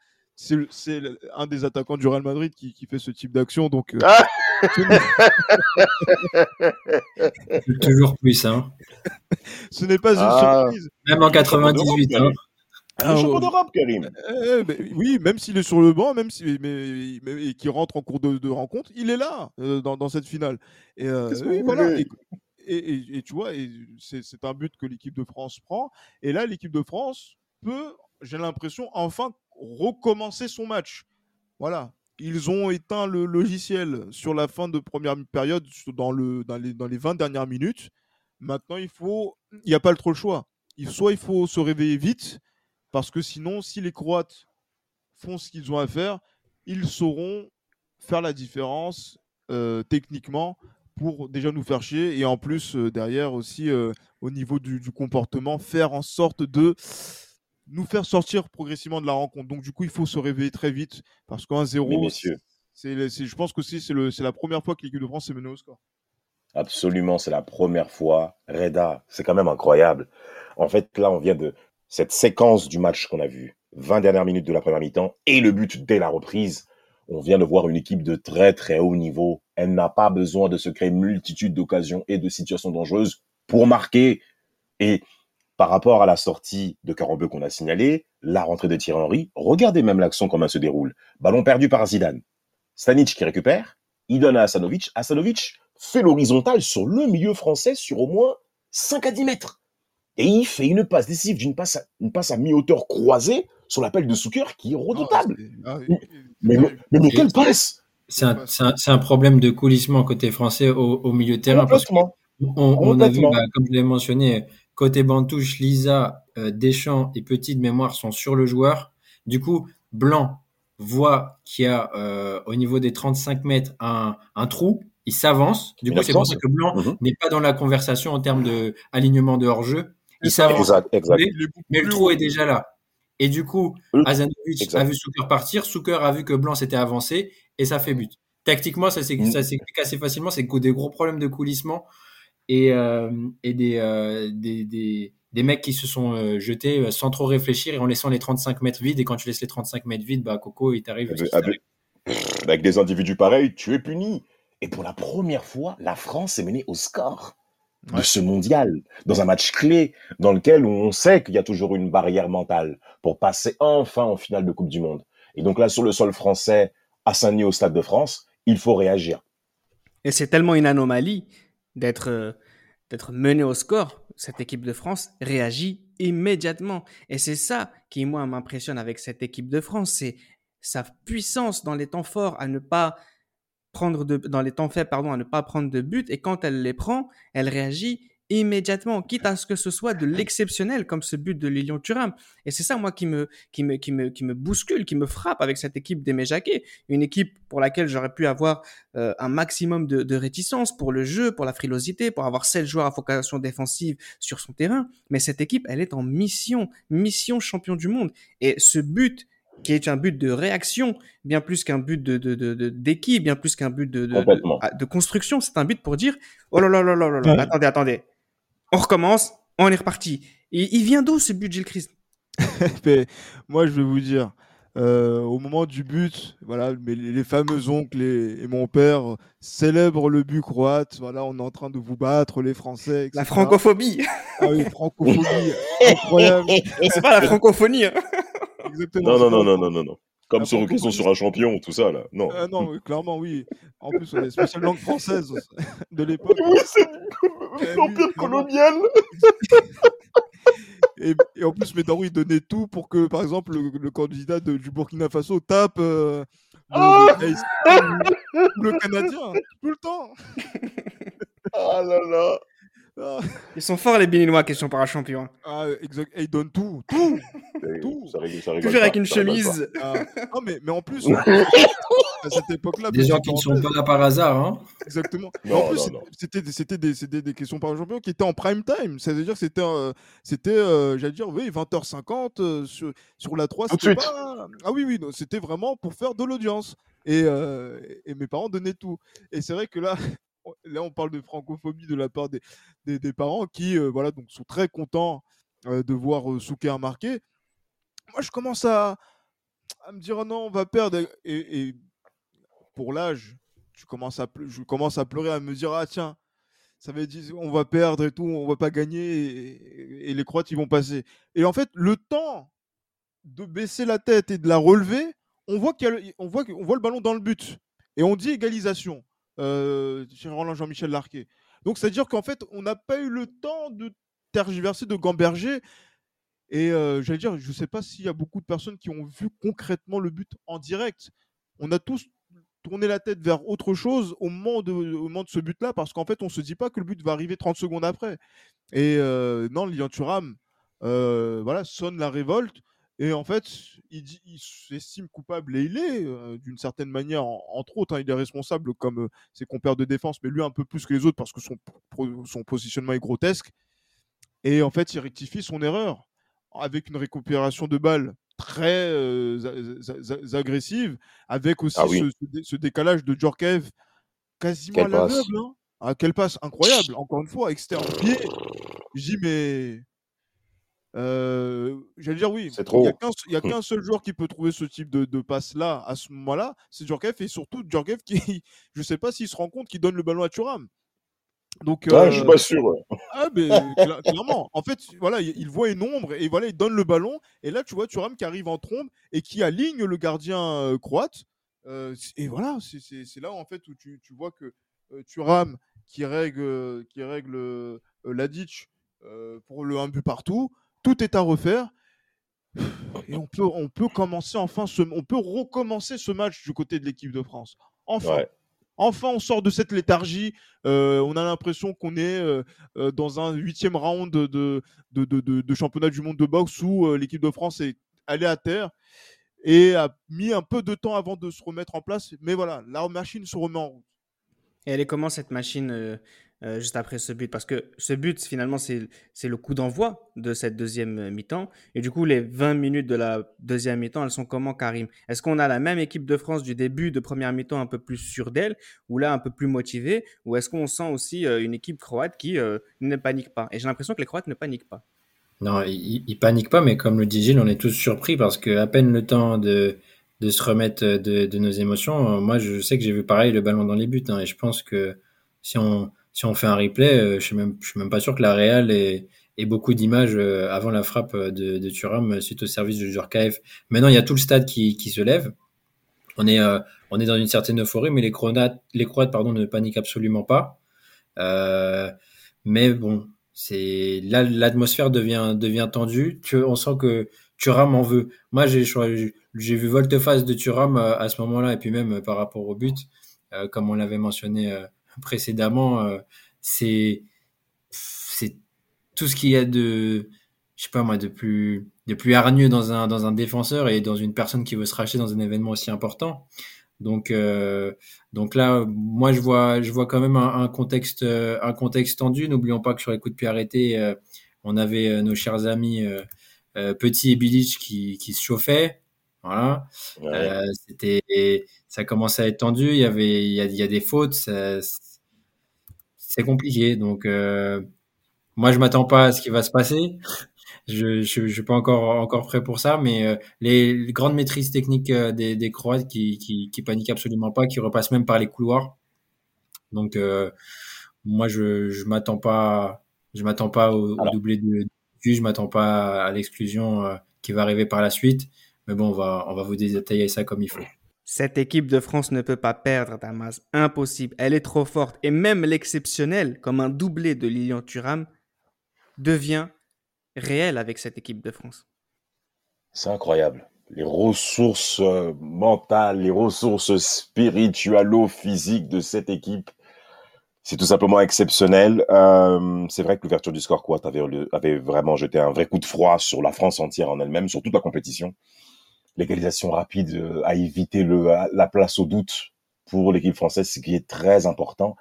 C'est, le- c'est le- un des attaquants du Real Madrid qui, qui fait ce type d'action. Donc, euh, Ah Toujours plus, hein. ce n'est pas une Ah. surprise. Même en Le champion 98, d'Europe, hein. Ah, Le champion ouais. d'Europe, Karim. Eh, mais oui, même s'il est sur le banc, même si, mais, mais- et qu'il rentre en cours de, de rencontre, il est là euh, dans, dans cette finale. Et, euh, oui, voilà. Et, et- et- et tu vois, et c'est c'est un but que l'équipe de France prend. Et là, l'équipe de France peut, j'ai l'impression, enfin recommencer son match. Voilà. Ils ont éteint le logiciel sur la fin de première période, dans, le, dans, les, dans les 20 dernières minutes. Maintenant, il faut, il n'y a pas trop le choix. Il, soit il faut se réveiller vite, parce que sinon, si les Croates font ce qu'ils ont à faire, ils sauront faire la différence euh, techniquement pour déjà nous faire chier et en plus euh, derrière aussi euh, au niveau du comportement faire en sorte de nous faire sortir progressivement de la rencontre. Donc du coup il faut se réveiller très vite parce qu'un Mais 0 messieurs, c'est, c'est- je pense que c'est, la première fois que l'équipe de France s'est menée au score. absolument, c'est la première fois. Reda, c'est quand même incroyable. En fait, là, on vient de cette séquence du match qu'on a vu, 20 dernières minutes de la première mi-temps et le but dès la reprise. On vient de voir une équipe de très très haut niveau. Elle n'a pas besoin de se créer multitude d'occasions et de situations dangereuses pour marquer. Et par rapport à la sortie de Carambeu qu'on a signalé, la rentrée de Thierry Henry, regardez même l'action comment elle se déroule. Ballon perdu par Zidane. Stanic qui récupère, il donne à Asanovic. Asanovic fait l'horizontale sur le milieu français sur au moins 5 à 10 mètres. Et il fait une passe décisive d'une passe à, une passe à mi-hauteur croisée sur l'appel de Souker qui est redoutable. Ah, ah, mais, mais, mais, mais quelle passe C'est un, problème de coulissement côté français au, au milieu de terrain. Parce. On, on a vu, bah, comme je l'ai mentionné, côté Bantouche, Lisa, euh, Deschamps et Petit de mémoire sont sur le joueur. Du coup, Blanc voit qu'il y a euh, au niveau des 35 mètres un, un trou. Il s'avance. Du coup, c'est pour ça que Blanc Mhm. n'est pas dans la conversation en termes de alignement de hors-jeu. Il s'avance, mais, le trou est déjà là. Et du coup, Azanovic a vu Souker partir. Souker a vu que Blanc s'était avancé et ça fait but. tactiquement, ça s'ex- Mm. ça s'explique assez facilement. C'est que des gros problèmes de coulissement et, euh, et des, euh, des, des, des mecs qui se sont euh, jetés euh, sans trop réfléchir et en laissant les 35 mètres vides. Et quand tu laisses les 35 mètres vides, bah, Coco, il t'arrive. Avec, t'arrive. avec- avec des individus pareils, tu es puni. Et pour la première fois, la France est menée au score de Ouais. ce mondial, dans un match clé, dans lequel on sait qu'il y a toujours une barrière mentale pour passer enfin en finale de Coupe du Monde. Et donc là, sur le sol français, à Saint-Denis au Stade de France, il faut réagir. Et c'est tellement une anomalie d'être euh, d'être mené au score. Cette équipe de France réagit immédiatement. Et c'est ça qui, moi, m'impressionne avec cette équipe de France. C'est sa puissance dans les temps forts à ne pas prendre de, dans les temps pardon, à ne pas prendre de but. Et quand elle les prend, elle réagit immédiatement, quitte à ce que ce soit de l'exceptionnel, comme ce but de Lilian Thuram. Et c'est ça, moi, qui me, qui me, qui me, qui me bouscule, qui me frappe avec cette équipe d'Aimé Jacquet. Une équipe pour laquelle j'aurais pu avoir euh, un maximum de, de réticence pour le jeu, pour la frilosité, pour avoir sept joueurs à vocation défensive sur son terrain. Mais cette équipe, elle est en mission, mission champion du monde. Et ce but, qui est un but de réaction, bien plus qu'un but de, de, de, de- d'équipe, bien plus qu'un but de, de, de, Complètement. de construction, c'est un but pour dire, oh là là là là là là, Ouais. attendez, attendez, on recommence, on est reparti. Et il vient d'où ce but, Gilles Christ? Mais moi, je vais vous dire, euh, au moment du but, voilà, mais les, fameux oncles et, et mon père célèbrent le but croate. Voilà, on est en train de vous battre, les Français. La francophobie. Ah oui, francophonie, incroyable. c'est pas la francophonie. hein. Exactement. Non, non, non, non, non, non. Comme La sur une question sur un champion, tout ça, là. Non. Ah non, clairement, oui. En plus, on est spécial langue française de l'époque. Oui, c'est Eh l'empire colonial. Et, et en plus, Médaro, il donnait tout pour que, par exemple, le, le candidat de- du Burkina Faso tape euh, le, Ah le Canadien tout le temps. Ah là là. Ah, Ils sont forts, les Béninois, question para champion. ah, exact. Et il donne tout, tout. Et Tout. Ça rigole, ça rigole Toujours pas, avec une chemise. Ah, non, mais, mais en plus, à cette époque-là, Des gens qui ne sont pas là par hasard. Hein. Exactement. Mais Non, en plus, non, c'était- non. des- questions par champion qui étaient en prime time. C'est-à-dire que c'était, euh, c'était euh, j'allais dire, oui, 20h50 euh, sur, sur la 3. Tout de c'était suite. pas- Ah oui, oui, non, c'était vraiment pour faire de l'audience. Et, euh, et mes parents donnaient tout. Et c'est vrai que là, là, on parle de francophobie de la part des, des, parents qui, euh, voilà, donc sont très contents euh, de voir euh, Souquet marquer. Moi, je commence à, à me dire, oh non, on va perdre. Et, pour l'âge, je commence, à je commence à pleurer, à me dire, ah tiens, ça veut dire on va perdre et tout, on va pas gagner et, les Croates, ils vont passer. Et en fait, le temps de baisser la tête et de la relever, on voit, qu'il on voit, qu'on voit le ballon dans le but. Et on dit égalisation euh, Roland Jean-Michel Larquet. Donc, c'est-à-dire qu'en fait, on n'a pas eu le temps de tergiverser, de gamberger. Et euh, j'allais dire, je ne sais pas s'il y a beaucoup de personnes qui ont vu concrètement le but en direct. On a tous tourné la tête vers autre chose au moment de, au moment de ce but-là, parce qu'en fait, on ne se dit pas que le but va arriver 30 secondes après. Et euh, non, Lilian Thuram euh, voilà, sonne la révolte. Et en fait, il, dit- il s'estime coupable et il est, euh, d'une certaine manière, en- entre autres, hein, il est responsable comme euh, ses compères de défense, mais lui un peu plus que les autres parce que son, positionnement est grotesque. Et en fait, il rectifie son erreur avec une récupération de balles très euh, agressive, avec aussi Ah oui. ce, ce dé- ce décalage de Djorkaeff quasiment Quelle à l'aveugle. Hein. Ah, quelle passe incroyable, encore une fois, externe pied. Je dis, mais. Euh, J'allais dire oui. C'est Il n'y a trop. qu'un il y a qu'un seul joueur qui peut trouver ce type de, de passe-là, à ce moment-là, c'est Djorkaeff, et surtout Djorkaeff qui, je ne sais pas s'il se rend compte qu'il donne le ballon à Thuram. Donc, Ah, je suis pas sûr. ouais. ah, mais cla- clairement. En fait, voilà, il il voit une ombre et voilà, il donne le ballon. Et là, tu vois Thuram qui arrive en trombe et qui aligne le gardien euh, croate. Euh, et voilà, c'est- là en fait où tu, tu vois que Thuram qui règle, qui règle Ladic pour le 1 but partout, tout est à refaire. Et on peut, on peut commencer enfin ce, on peut recommencer ce match du côté de l'équipe de France. Enfin, Ouais. Enfin, on sort de cette léthargie. Euh, on a l'impression qu'on est euh, euh, dans un huitième round de, de, de, de- de- de championnat du monde de boxe où euh, l'équipe de France est allée à terre et a mis un peu de temps avant de se remettre en place. Mais voilà, la machine se remet en route. Et elle est comment cette machine euh, juste après ce but Parce que ce but, finalement, c'est le coup d'envoi de cette deuxième euh, mi-temps. Et du coup, les 20 minutes de la deuxième mi-temps, elles sont comment, Karim? Est-ce qu'on a la même équipe de France du début de première mi-temps un peu plus sûre d'elle, ou là un peu plus motivée? Ou est-ce qu'on sent aussi euh, une équipe croate qui ne panique pas? Et j'ai l'impression que les Croates ne paniquent pas. Non, ils, ils paniquent pas, mais comme le dit Gilles, on est tous surpris parce que à peine le temps de, de se remettre de, de nos émotions, moi je sais que j'ai vu pareil le ballon dans les buts, hein, et je pense que si on, si on fait un replay, euh, je suis même, suis même pas sûr que la Real ait, beaucoup d'images euh, avant la frappe de, de Thuram suite au service de Djurkaeff. Maintenant, il y a tout le stade qui, se lève. On est, euh, dans une certaine euphorie, mais les Croates, les Croates pardon, ne paniquent absolument pas. Euh, mais bon, là l'atmosphère devient tendue. On sent que Thuram en veut. Moi, j'ai vu volte-face de Thuram euh, à ce moment-là et puis même euh, par rapport au but, euh, comme on l'avait mentionné euh, précédemment, euh, c'est c'est tout ce qu'il y a de je sais pas moi de plus de plus hargneux dans un dans un défenseur et dans une personne qui veut se racheter dans un événement aussi important. Donc euh, donc là, moi je vois je vois quand même un, contexte euh, un contexte tendu. N'oublions pas que sur les coups de pied arrêtés, on avait nos chers amis Petit et Bilic qui qui se chauffaient. Voilà. Ouais. Euh, c'était ça commençait à être tendu. Il y avait il y a, il y a des fautes. C'est compliqué. Donc euh, moi je m'attends pas à ce qui va se passer. Je, je, je suis pas encore encore prêt pour ça, mais euh, les, les grandes maîtrises techniques des, des Croates qui, qui qui paniquent absolument pas, qui repassent même par les couloirs. Donc moi je je m'attends pas je m'attends pas au, au doublé de je m'attends pas à l'exclusion qui va arriver par la suite. Mais bon, on va on va vous détailler ça comme il faut. Cette équipe de France ne peut pas perdre, Damas. Impossible. Elle est trop forte. Et même l'exceptionnel, comme un doublé de Lilian Thuram, devient réel avec cette équipe de France. C'est incroyable. Les ressources euh, mentales, les ressources spiritualo-physiques de cette équipe, c'est tout simplement exceptionnel. Euh, c'est vrai que l'ouverture du score croate avait, avait vraiment jeté un vrai coup de froid sur la France entière en elle-même, sur toute la compétition. L'égalisation rapide euh, a évité le, la place au doute pour l'équipe française, ce qui est très important.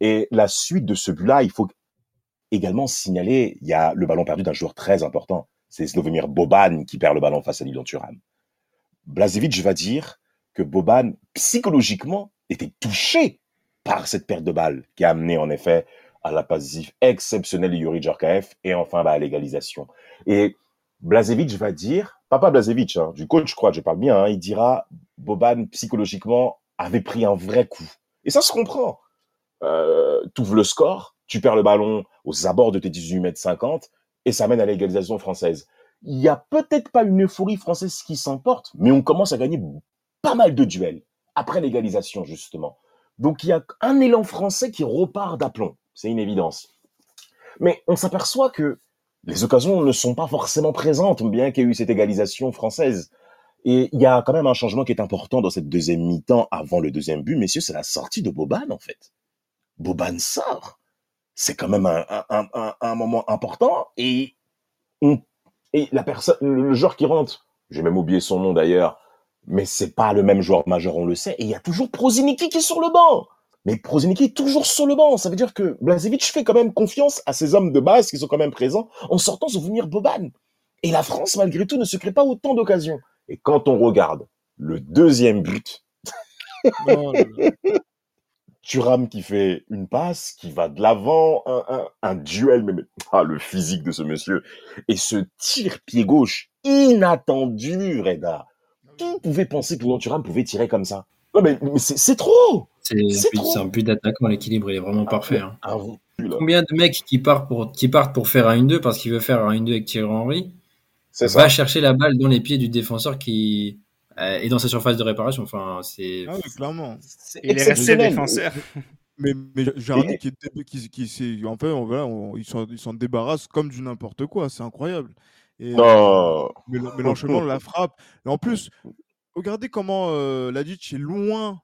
Et la suite de ce but-là, il faut également signaler, il y a le ballon perdu d'un joueur très important. C'est Slovomir Boban qui perd le ballon face à Lilian Thuram. Blazevic va dire que Boban, psychologiquement, était touché par cette perte de balle qui a amené en effet à la passive exceptionnelle de Yuri Djorkaeff et enfin bah, à l'égalisation. Et Blazevic va dire, papa Blazevic, hein, du coach, je crois, je parle bien, hein, il dira Boban psychologiquement avait pris un vrai coup. Et ça se comprend. Euh, tu ouvres le score, tu perds le ballon aux abords de tes 18 mètres 50 et ça mène à l'égalisation française. Il y a peut-être pas une euphorie française qui s'emporte, mais on commence à gagner pas mal de duels après l'égalisation, justement. Donc il y a un élan français qui repart d'aplomb. C'est une évidence. Mais on s'aperçoit que les occasions ne sont pas forcément présentes, bien qu'il y ait eu cette égalisation française. Et il y a quand même un changement qui est important dans cette deuxième mi-temps avant le deuxième but, messieurs, c'est la sortie de Boban, en fait. Boban sort. C'est quand même un, un, un, un moment important et on, et la personne, le joueur qui rentre, j'ai même oublié son nom d'ailleurs, mais c'est pas le même joueur majeur, on le sait. Et il y a toujours Proziniki qui est sur le banc. Mais Proziniki est toujours sur le banc. Ça veut dire que Blazevic fait quand même confiance à ces hommes de base qui sont quand même présents en sortant souvenir Boban. Et la France, malgré tout, ne se crée pas autant d'occasions. Et quand on regarde le deuxième but, Non. Thuram qui fait une passe, qui va de l'avant, un, un, un duel, mais, mais- ah, le physique de ce monsieur. Et ce tir pied gauche inattendu, Reda. Qui pouvait penser que Thuram pouvait tirer comme ça? Non, mais, mais c'est trop C'est un but- d'attaquant, l'équilibre il est vraiment parfait. hein. Ah, vous, là. Combien de mecs qui partent pour, qui partent pour faire un 1-2 parce qu'il veut faire un 1-2 avec Thierry Henry C'est va ça. chercher la balle dans les pieds du défenseur qui euh, est dans sa surface de réparation. Enfin, c'est Ah oui, clairement. C'est Il est resté défenseur. Mais, mais Jarny qui, qui, qui, s'est- en fait, on, voilà, on- ils s'en ils s'en débarrassent comme du n'importe quoi. C'est incroyable. Et, Non. mais mais l'enchaînement de la frappe. Et en plus, regardez comment euh, Ladic est loin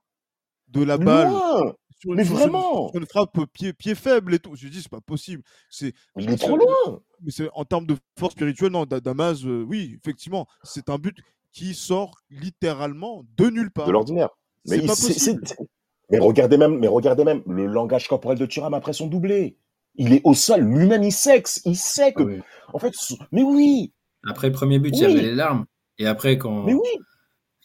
de la balle. Loin. Sur Mais sur- vraiment. sur une frappe pied, pied faible et tout. Je dis, c'est pas possible. C'est, Il est trop loin. mais c'est en termes de force spirituelle, non, Da- Damas, euh, oui, effectivement, c'est un but qui sort littéralement de nulle part. De l'ordinaire. Mais C'est il- pas c'est- c'est- possible. Mais regardez même, mais regardez même le langage corporel de Thuram après son doublé. Il est au sol, lui-même il sait, il sait que, Oui. en fait, mais oui, Après le premier but, il y Oui. avait les larmes. Et après, quand. mais oui,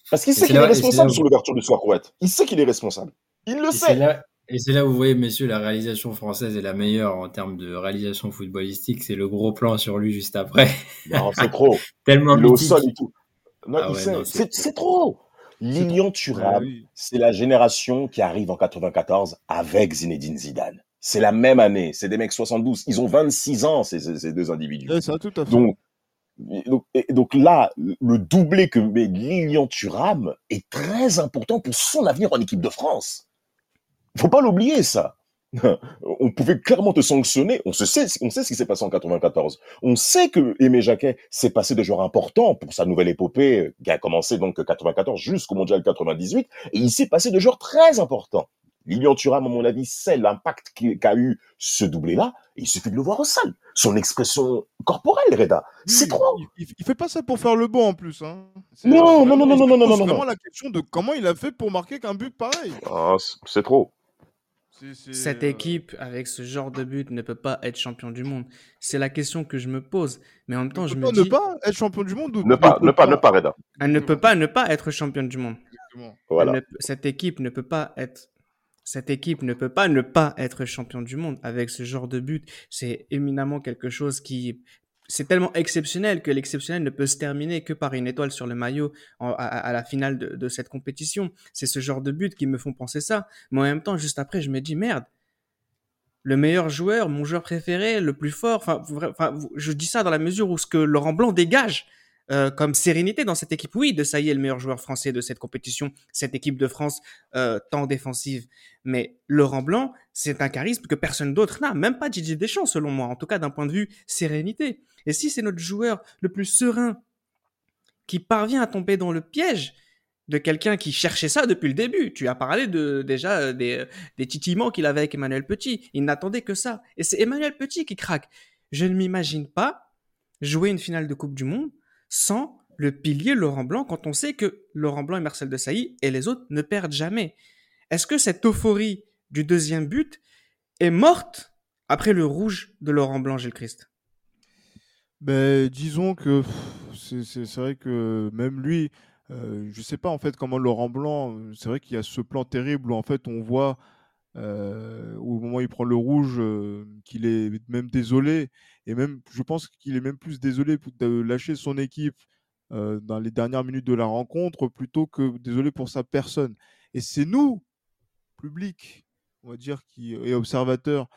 parce qu'il sait qu'il est responsable où- sur l'ouverture du soir croate. Il sait qu'il est responsable. Il le Et sait. là, et c'est là où vous voyez, messieurs, la réalisation française est la meilleure en termes de réalisation footballistique. C'est le gros plan sur lui juste après. Non, c'est trop. Tellement Il est au sol et tout. Non, Ah ouais, non, c'est trop. Lilian Ah Thuram, oui. c'est la génération qui arrive en 94 avec Zinedine Zidane. C'est la même année. C'est des mecs 72. Ils ont 26 ans, ces, ces- ces deux individus. Ouais, ça, tout à fait. Donc, donc, et donc là, le doublé que met Lilian Thuram est très important pour son avenir en équipe de France. Faut pas l'oublier, ça. On pouvait clairement te sanctionner. On se sait, on sait ce qui s'est passé en 94. On sait que Aimé Jacquet s'est passé de joueur important pour sa nouvelle épopée qui a commencé donc 94 jusqu'au mondial 98 et il s'est passé de joueurs très importants. Lilian Thuram, à mon avis, sait l'impact qu'a eu ce doublé-là. Il suffit de le voir au sol. Son expression corporelle, Reda, c'est trop. Il, il- il fait pas ça pour faire le bon en plus. Hein. Non, non, non, non, non, non, pose non, vraiment non. la question de comment il a fait pour marquer qu'un but pareil. Ah, c'est trop. Cette euh, équipe, avec ce genre de but, ne peut pas être champion du monde. C'est la question que je me pose. Mais en même temps, ne je peut me pas, dis, ne pas être champion du monde ou Ne pas, ne pas, ne pas, Reda. elle ne peut pas ne pas être championne du monde. Voilà. Ne- cette équipe ne peut pas être cette équipe ne peut pas ne pas être champion du monde avec ce genre de but. C'est éminemment quelque chose qui c'est tellement exceptionnel que l'exceptionnel ne peut se terminer que par une étoile sur le maillot à, la finale de, cette compétition. C'est ce genre de but qui me font penser ça. Mais en même temps, juste après, je me dis merde. Le meilleur joueur, mon joueur préféré, le plus fort. Enfin, je dis ça dans la mesure où ce que Laurent Blanc dégage euh, comme sérénité dans cette équipe. Oui, de ça y est, le meilleur joueur français de cette compétition, cette équipe de France euh, tant défensive. Mais Laurent Blanc, c'est un charisme que personne d'autre n'a, même pas Didier Deschamps, selon moi, en tout cas d'un point de vue sérénité. Et si c'est notre joueur le plus serein qui parvient à tomber dans le piège de quelqu'un qui cherchait ça depuis le début. Tu as parlé de déjà euh, des, des titillements qu'il avait avec Emmanuel Petit. Il n'attendait que ça. Et c'est Emmanuel Petit qui craque. Je ne m'imagine pas jouer une finale de Coupe du Monde sans le pilier Laurent Blanc quand on sait que Laurent Blanc et Marcel Desailly et les autres ne perdent jamais. Est-ce que cette euphorie du deuxième but est morte après le rouge de Laurent Blanc, Gilles Christ? Ben, disons que c'est- vrai que même lui, euh, je sais pas en fait comment Laurent Blanc, euh, c'est vrai qu'il y a ce plan terrible où en fait on voit euh, au moment où il prend le rouge euh, qu'il est même désolé et même je pense qu'il est même plus désolé de lâcher son équipe euh, dans les dernières minutes de la rencontre plutôt que désolé pour sa personne. Et c'est nous, public, on va dire, qui, et observateurs,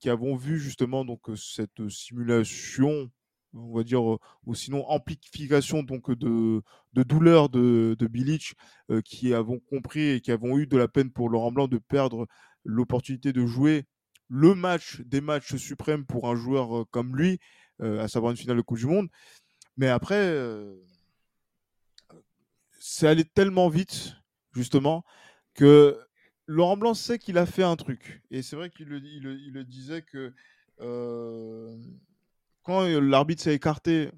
qui avons vu justement donc cette simulation on va dire, ou sinon amplification donc de, de douleur de, de Bilic, qui avons compris et qui avons eu de la peine pour Laurent Blanc de perdre l'opportunité de jouer le match des matchs suprêmes pour un joueur comme lui, à savoir une finale de Coupe du Monde. Mais après, c'est allé tellement vite, justement, que Laurent Blanc sait qu'il a fait un truc. Et c'est vrai qu'il le, disait que quand l'arbitre s'est écarté,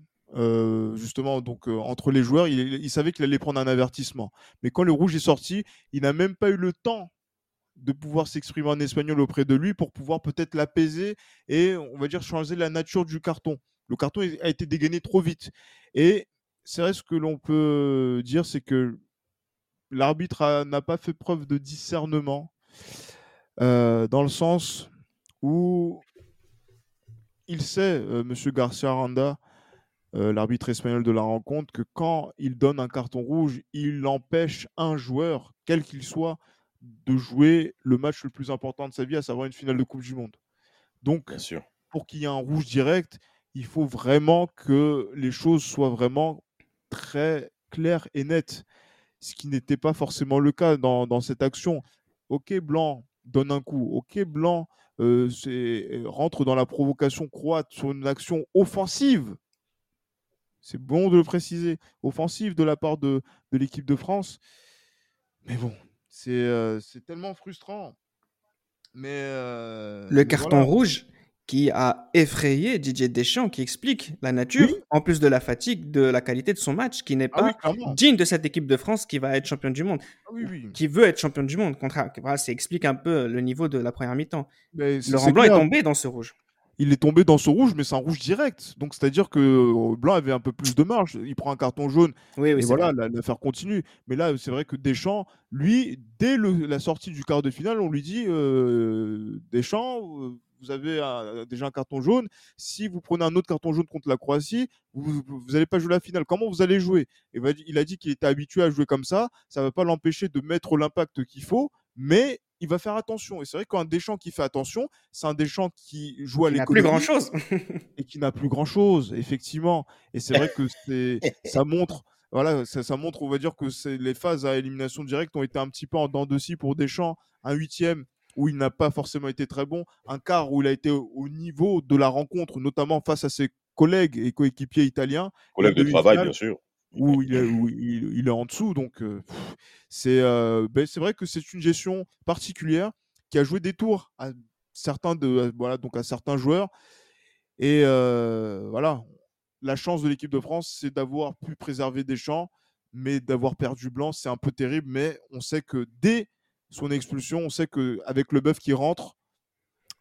justement, donc entre les joueurs, il savait qu'il allait prendre un avertissement. Mais quand le rouge est sorti, il n'a même pas eu le temps de pouvoir s'exprimer en espagnol auprès de lui pour pouvoir peut-être l'apaiser et on va dire changer la nature du carton. Le carton a été dégainé trop vite. Et c'est vrai ce que l'on peut dire, c'est que l'arbitre n'a pas fait preuve de discernement euh, dans le sens où il sait, euh, Monsieur Garcia Aranda, euh, l'arbitre espagnol de la rencontre, que quand il donne un carton rouge, il empêche un joueur, quel qu'il soit, de jouer le match le plus important de sa vie, à savoir une finale de Coupe du Monde. Donc, Bien sûr. pour qu'il y ait un rouge direct, il faut vraiment que les choses soient vraiment très claires et nettes, ce qui n'était pas forcément le cas dans, dans cette action. Ok, Blanc donne un coup. Ok, Blanc euh, euh, rentre dans la provocation croate sur une action offensive. C'est bon de le préciser, offensive de la part de, de l'équipe de France. Mais bon, c'est euh, c'est tellement frustrant. Mais euh, Le mais carton voilà. rouge, qui a effrayé Didier Deschamps, qui explique la nature, en plus de la fatigue, de la qualité de son match, qui n'est Ah pas digne de cette équipe de France qui va être championne du monde, Ah oui, oui. qui veut être championne du monde. Contraire, voilà, ça explique un peu le niveau de la première mi-temps. Laurent Blanc est tombé dans ce rouge. Il est tombé dans ce rouge, mais c'est un rouge direct. Donc, c'est-à-dire que euh, Blanc avait un peu plus de marge. Il prend un carton jaune Oui, oui, et voilà, l'affaire continue. Mais là, c'est vrai que Deschamps, lui, dès le- la sortie du quart de finale, on lui dit euh, Deschamps, euh, vous avez un- déjà un carton jaune. Si vous prenez un autre carton jaune contre la Croatie, vous n'allez pas jouer la finale. Comment vous allez jouer? Et Il a dit qu'il était habitué à jouer comme ça. Ça ne va pas l'empêcher de mettre l'impact qu'il faut, mais il va faire attention. Et c'est vrai qu'un Deschamps qui fait attention, c'est un Deschamps qui joue à Il n'a plus l'économie grand-chose. et qui n'a plus grand chose, effectivement. Et c'est vrai que c'est, ça montre, voilà, ça, ça montre, on va dire que c'est, les phases à élimination directe ont été un petit peu en dents de scie pour Deschamps. Un huitième où il n'a pas forcément été très bon, un quart où il a été au, au niveau de la rencontre, notamment face à ses collègues et coéquipiers italiens, Collègue Et de travail, bien sûr. Où il est, est en dessous. Donc, ben, c'est vrai que c'est une gestion particulière qui a joué des tours à certains de, voilà, donc à certains joueurs. Et voilà, la chance de l'équipe de France, c'est d'avoir pu préserver Deschamps, mais d'avoir perdu Blanc, c'est un peu terrible. Mais on sait que dès son expulsion, on sait qu'avec le bœuf qui rentre,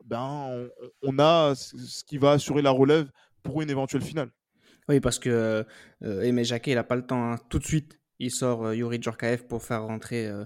ben, on, a ce qui va assurer la relève pour une éventuelle finale. Oui, parce que euh, Aimé Jacquet, il n'a pas le temps. hein. Tout de suite, il sort euh, Yuri Djorkaeff pour faire rentrer euh,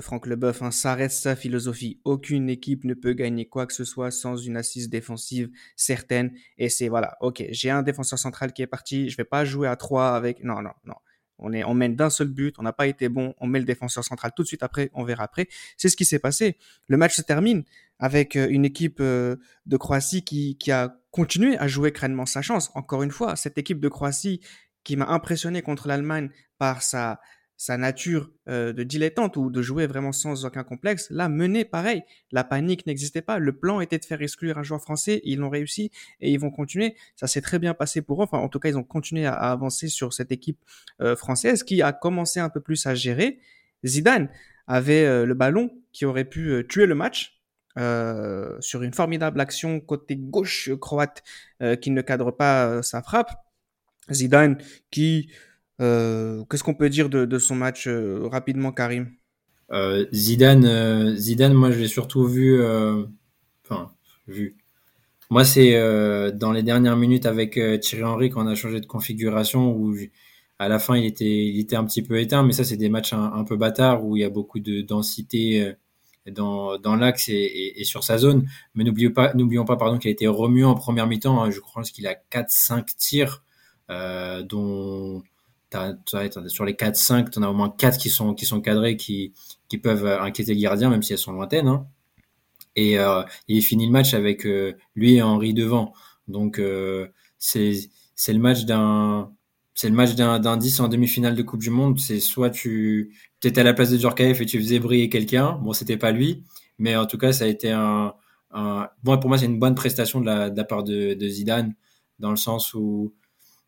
Franck Leboeuf. hein. Ça reste sa philosophie. Aucune équipe ne peut gagner quoi que ce soit sans une assise défensive certaine. Et c'est voilà, ok, j'ai un défenseur central qui est parti. Je vais pas jouer à trois avec. Non, non, non. On, est, on mène d'un seul but, on n'a pas été bon, on met le défenseur central tout de suite après, on verra après. C'est ce qui s'est passé. Le match se termine avec euh, une équipe euh, de Croatie qui, qui a continué à jouer crânement sa chance. Encore une fois, cette équipe de Croatie qui m'a impressionné contre l'Allemagne par sa, sa nature euh, de dilettante ou de jouer vraiment sans aucun complexe, là, menée pareil. La panique n'existait pas. Le plan était de faire exclure un joueur français. Ils l'ont réussi et ils vont continuer. Ça s'est très bien passé pour eux. Enfin, en tout cas, ils ont continué à, avancer sur cette équipe euh, française qui a commencé un peu plus à gérer. Zidane avait euh, le ballon qui aurait pu tuer le match. sur une formidable action côté gauche croate qui ne cadre pas sa frappe. Zidane qui euh, qu'est-ce qu'on peut dire de, son match euh, rapidement, Karim? Euh, Zidane, Zidane, moi je l'ai surtout vu, enfin vu. Moi c'est dans les dernières minutes avec Thierry Henry quand on a changé de configuration où à la fin il était, il était un petit peu éteint, mais ça c'est des matchs un, peu bâtards où il y a beaucoup de densité dans, l'axe et, sur sa zone. Mais n'oublions pas, n'oublions pas pardon qu'il a été remué en première mi-temps. hein. je crois qu'il a 4-5 tirs, dont sur les 4-5, tu en as au moins 4 qui sont, qui sont cadrés, qui, qui peuvent euh, inquiéter le gardien, même si elles sont lointaines. Hein. Et euh, il finit le match avec euh, lui et Henri devant. Donc euh, c'est le match d'un c'est le match d'un d'un 10 en demi-finale de Coupe du Monde. C'est soit tu étais à la place de Djorkaeff et tu faisais briller quelqu'un. Bon, c'était pas lui, mais en tout cas, ça a été un. Bon, pour moi, c'est une bonne prestation de la, part de Zidane, dans le sens où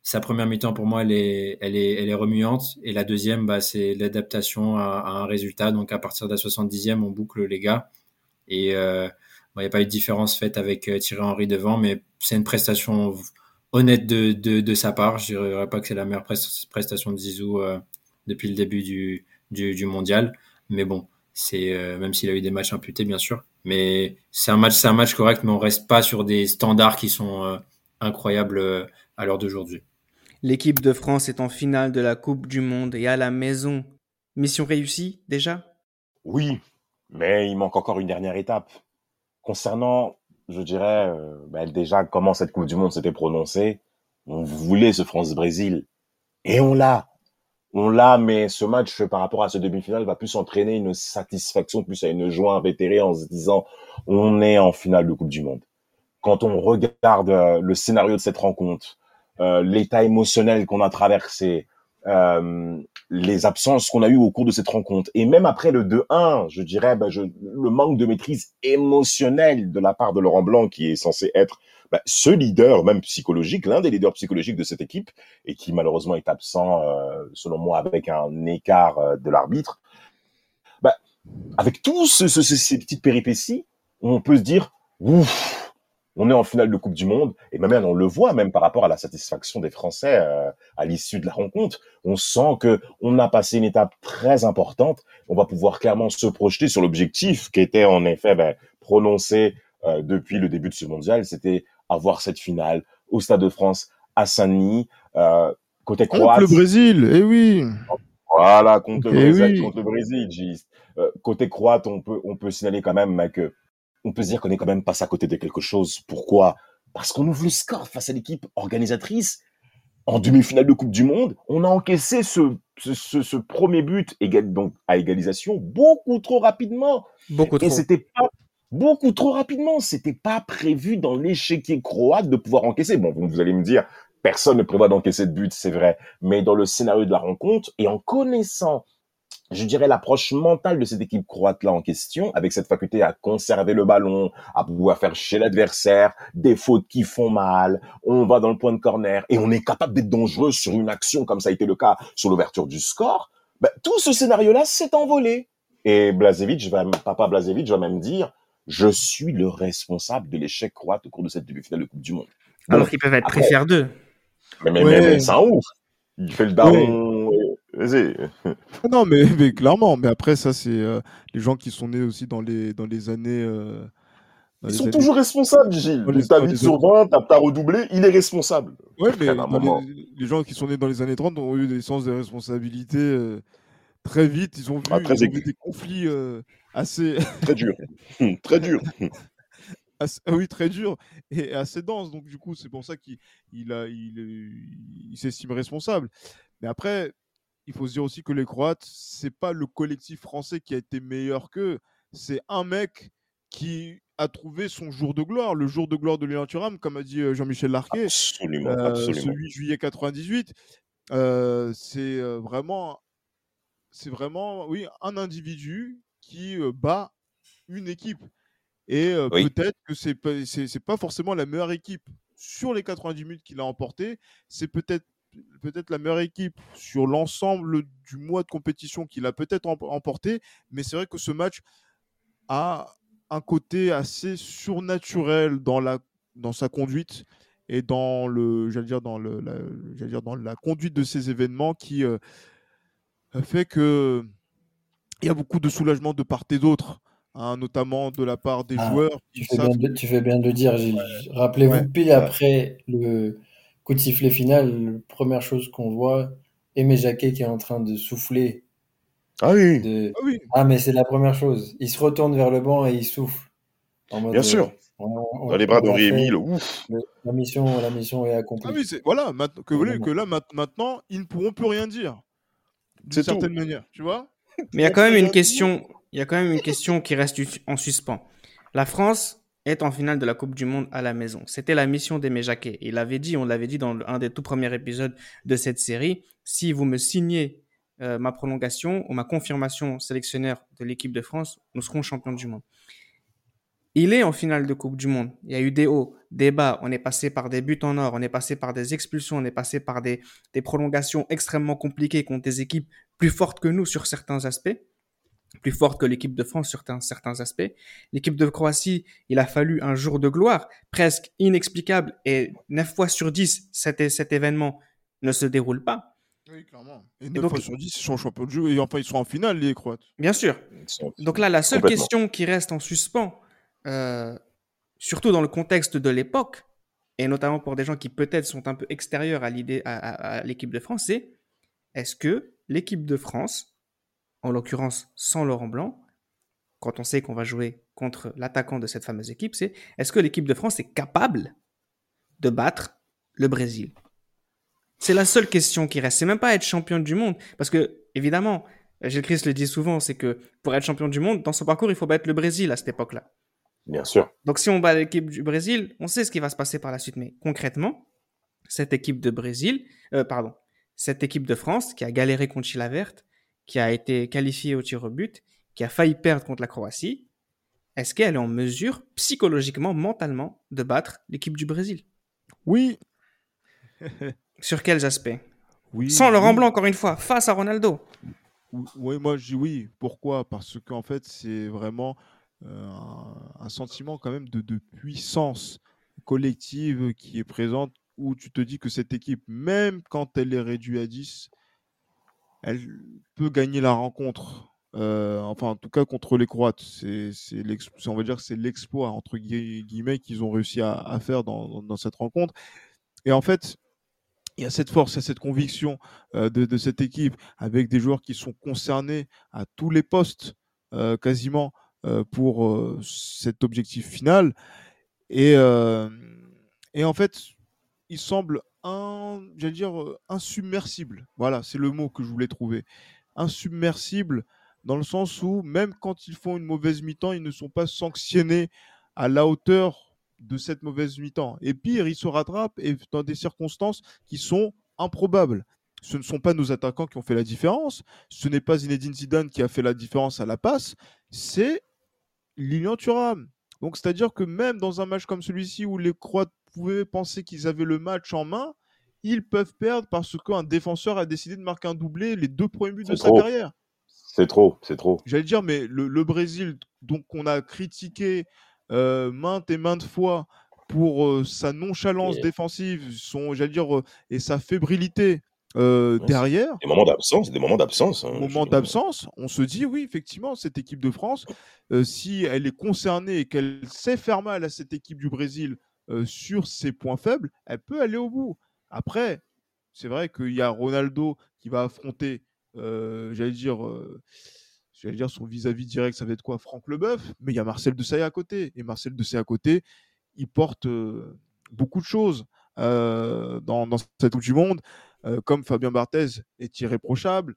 sa première mi-temps, pour moi, elle est, elle est, elle est remuante. Et la deuxième, bah, c'est l'adaptation à, à un résultat. Donc, à partir de la 70e, on boucle les gars. Et euh, il n'y a pas eu de différence faite avec euh, Thierry Henry devant, mais c'est une prestation honnête de, de, de sa part. Je dirais pas que c'est la meilleure prest- prestation de Zizou euh, depuis le début du, du, du mondial. Mais bon, c'est euh, même s'il a eu des matchs imputés, bien sûr. Mais c'est un match, c'est un match correct, mais on reste pas sur des standards qui sont euh, incroyables à l'heure d'aujourd'hui. L'équipe de France est en finale de la Coupe du Monde et à la maison. Mission réussie déjà? Oui, mais il manque encore une dernière étape. Concernant, je dirais, euh, ben, déjà comment cette Coupe du Monde s'était prononcée, on voulait ce France-Brésil. Et on l'a. On l'a, mais ce match, par rapport à ce demi-finale, va plus entraîner une satisfaction, plus à une joie invétérée en se disant, on est en finale de Coupe du Monde. Quand on regarde euh, le scénario de cette rencontre, l'état émotionnel qu'on a traversé, euh, les absences qu'on a eues au cours de cette rencontre, et même après le 2-1, je dirais, ben, je, le manque de maîtrise émotionnelle de la part de Laurent Blanc, qui est censé être ben, ce leader, même psychologique, l'un des leaders psychologiques de cette équipe, et qui malheureusement est absent, euh, selon moi, avec un écart euh, de l'arbitre. Ben, avec tous ce, ce, ces petites péripéties, on peut se dire, ouf, on est en finale de Coupe du Monde, et même on le voit même par rapport à la satisfaction des Français euh, à l'issue de la rencontre. On sent que on a passé une étape très importante. On va pouvoir clairement se projeter sur l'objectif qui était en effet ben, prononcé euh, depuis le début de ce mondial, c'était avoir cette finale au Stade de France à Saint-Denis. Euh, côté croate. Contre le Brésil, eh oui. Voilà, contre, le, Brésil, contre le Brésil, euh, côté croate, on peut, on peut signaler quand même que on peut se dire qu'on est quand même passé à côté de quelque chose. Pourquoi? Parce qu'on ouvre le score face à l'équipe organisatrice. En demi-finale de Coupe du Monde, on a encaissé ce, ce, ce premier but égal, donc à égalisation beaucoup trop rapidement. Beaucoup trop. Et c'était pas beaucoup trop rapidement. C'était pas prévu dans l'échiquier croate de pouvoir encaisser. Bon, vous allez me dire, personne ne prévoit d'encaisser de but, c'est vrai. Mais dans le scénario de la rencontre et en connaissant je dirais, l'approche mentale de cette équipe croate-là en question, avec cette faculté à conserver le ballon, à pouvoir faire chez l'adversaire, des fautes qui font mal, on va dans le point de corner et on est capable d'être dangereux sur une action comme ça a été le cas sur l'ouverture du score, ben, tout ce scénario-là s'est envolé. Et Blazevic, va, papa Blazevic va même dire, je suis le responsable de l'échec croate au cours de cette demi-finale de Coupe du Monde. Alors qu'ils peuvent être très fiers d'eux. Mais, mais, mais, c'est un ouf. Il fait le daron. Vas-y. Ah non, mais, mais, clairement. Mais après, ça, c'est euh, les gens qui sont nés aussi dans les, dans les années. Euh, dans ils les sont années... toujours responsables, Gilles. Les, t'as 8 sur 20, t'as redoublé, il est responsable. Ouais, mais les, les, gens qui sont nés dans les années 30 ont eu des sens de responsabilité euh, très vite. Ils ont vu, ah, très ils ont vu des conflits euh, assez. très durs. très durs. Assez, ah oui, très dur et assez dense. Donc, du coup, c'est pour ça qu'il il, il, il s'estime responsable. Mais après, il faut se dire aussi que les Croates, c'est pas le collectif français qui a été meilleur qu'eux. C'est un mec qui a trouvé son jour de gloire, le jour de gloire de Léon Thuram, comme a dit euh, Jean-Michel Larquet, absolument, euh, absolument. ce 8 juillet 98. Euh, c'est vraiment, c'est vraiment, oui, un individu qui bat une équipe. Et oui. peut-être que c'est pas, c'est pas forcément la meilleure équipe sur les 90 minutes qu'il a emporté. C'est peut-être peut-être la meilleure équipe sur l'ensemble du mois de compétition qu'il a peut-être emporté, mais c'est vrai que ce match a un côté assez surnaturel dans, la, dans sa conduite et dans le j'allais dire dans le la, dire dans la conduite de ces événements qui euh, fait que il y a beaucoup de soulagement de part et d'autre hein, notamment de la part des ah, joueurs tu fais, de, tu fais, bien de dire rappelez-vous ouais, pile ouais. après le coup de sifflet final, première chose qu'on voit, Aimé Jacquet qui est en train de souffler. Ah oui. De... Ah, oui. ah, mais c'est la première chose. Il se retourne vers le banc et il souffle. En mode, Bien sûr. On, on, Dans les bras d'Henri Émile, ouf. La mission, la mission est accomplie. Ah oui, voilà, que, vous voulez, que là, maintenant, ils ne pourront plus rien dire. D'une certaine manière, tu vois Mais il y a quand même une question, il y a quand même une question qui reste en suspens. La France est en finale de la Coupe du Monde à la maison. C'était la mission d'Aimé Jacquet. Il avait dit, on l'avait dit dans un des tout premiers épisodes de cette série, si vous me signez euh, ma prolongation ou ma confirmation sélectionneur de l'équipe de France, nous serons champions du monde. Il est en finale de Coupe du Monde. Il y a eu des hauts, des bas. On est passé par des buts en or, on est passé par des expulsions, on est passé par des prolongations extrêmement compliquées contre des équipes plus fortes que nous sur certains aspects plus forte que l'équipe de France sur certains, certains aspects. L'équipe de Croatie, il a fallu un jour de gloire presque inexplicable et 9 fois sur 10, cet, cet événement ne se déroule pas. Oui, clairement. Et 9 et donc, fois sur 10, ils sont champions du jeu et enfin ils sont en finale, les Croates. Bien sûr. Donc là, la seule question qui reste en suspens, euh, surtout dans le contexte de l'époque, et notamment pour des gens qui peut-être sont un peu extérieurs à l'idée à, à, à l'équipe de France, c'est est-ce que l'équipe de France en l'occurrence sans Laurent Blanc, quand on sait qu'on va jouer contre l'attaquant de cette fameuse équipe, c'est est-ce que l'équipe de France est capable de battre le Brésil? C'est la seule question qui reste. C'est même pas être champion du monde, parce que évidemment, Gilles Christ le dit souvent, c'est que pour être champion du monde, dans son parcours, il faut battre le Brésil à cette époque-là. Bien sûr. Donc si on bat l'équipe du Brésil, on sait ce qui va se passer par la suite. Mais concrètement, cette équipe de Brésil, euh, pardon, cette équipe de France qui a galéré contre Chila Verte, qui a été qualifiée au tir au but, qui a failli perdre contre la Croatie, est-ce qu'elle est en mesure, psychologiquement, mentalement, de battre l'équipe du Brésil? Oui. Sur quels aspects? Oui, Sans Laurent oui. Blanc, encore une fois, face à Ronaldo. Oui, moi je dis oui. Pourquoi? Parce qu'en fait, c'est vraiment euh, un, sentiment quand même de, de puissance collective qui est présente où tu te dis que cette équipe, même quand elle est réduite à 10, elle peut gagner la rencontre. Euh, enfin, en tout cas, contre les Croates. C'est, on va dire c'est l'exploit, entre guillemets, qu'ils ont réussi à, faire dans, cette rencontre. Et en fait, il y a cette force, il y a cette conviction euh, de, cette équipe, avec des joueurs qui sont concernés à tous les postes, euh, quasiment, pour cet objectif final. Et en fait, il semble un, j'allais dire, insubmersible. Voilà, c'est le mot que je voulais trouver. Insubmersible dans le sens où même quand ils font une mauvaise mi-temps, ils ne sont pas sanctionnés à la hauteur de cette mauvaise mi-temps. Et pire, ils se rattrapent et dans des circonstances qui sont improbables. Ce ne sont pas nos attaquants qui ont fait la différence. Ce n'est pas Zinedine Zidane qui a fait la différence à la passe. C'est Lilian Thuram. Donc, c'est-à-dire que même dans un match comme celui-ci où les Croates pouvaient penser qu'ils avaient le match en main, ils peuvent perdre parce qu'un défenseur a décidé de marquer un doublé les deux premiers buts de sa carrière. C'est trop, c'est trop. J'allais dire, mais le, Brésil, donc on a critiqué euh, maintes et maintes fois pour euh, sa nonchalance défensive, son, j'allais dire, euh, et sa fébrilité derrière. Des moments d'absence, des moments d'absence. Hein, moments d'absence, on se dit oui, effectivement, cette équipe de France, si elle est concernée et qu'elle sait faire mal à cette équipe du Brésil sur ses points faibles, elle peut aller au bout. Après, c'est vrai qu'il y a Ronaldo qui va affronter, j'allais dire, j'allais dire son vis-à-vis direct, ça va être quoi Franck Leboeuf, mais il y a Marcel Desailly à côté. Et Marcel Desailly à côté, il porte beaucoup de choses dans, cette Coupe du Monde, comme Fabien Barthez est irréprochable.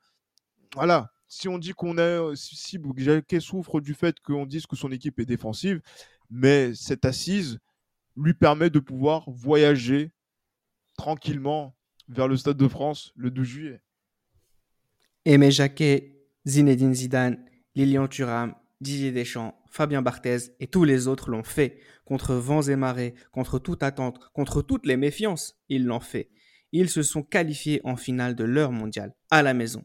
Voilà, si on dit qu'on est, si, si souffre du fait qu'on dise que son équipe est défensive, mais cette assise lui permet de pouvoir voyager tranquillement vers le Stade de France le 12 juillet. Aimé Jacquet, Zinedine Zidane, Lilian Thuram, Didier Deschamps, Fabien Barthez et tous les autres l'ont fait. Contre vents et marées, contre toute attente, contre toutes les méfiances, ils l'ont fait. Ils se sont qualifiés en finale de leur mondial, à la maison.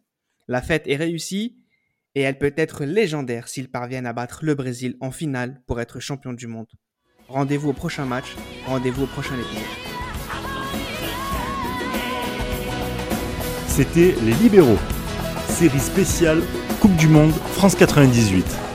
La fête est réussie et elle peut être légendaire s'ils parviennent à battre le Brésil en finale pour être champion du monde. Rendez-vous au prochain match, rendez-vous au prochain épisode. C'était Les Libéraux, série spéciale Coupe du Monde France 98.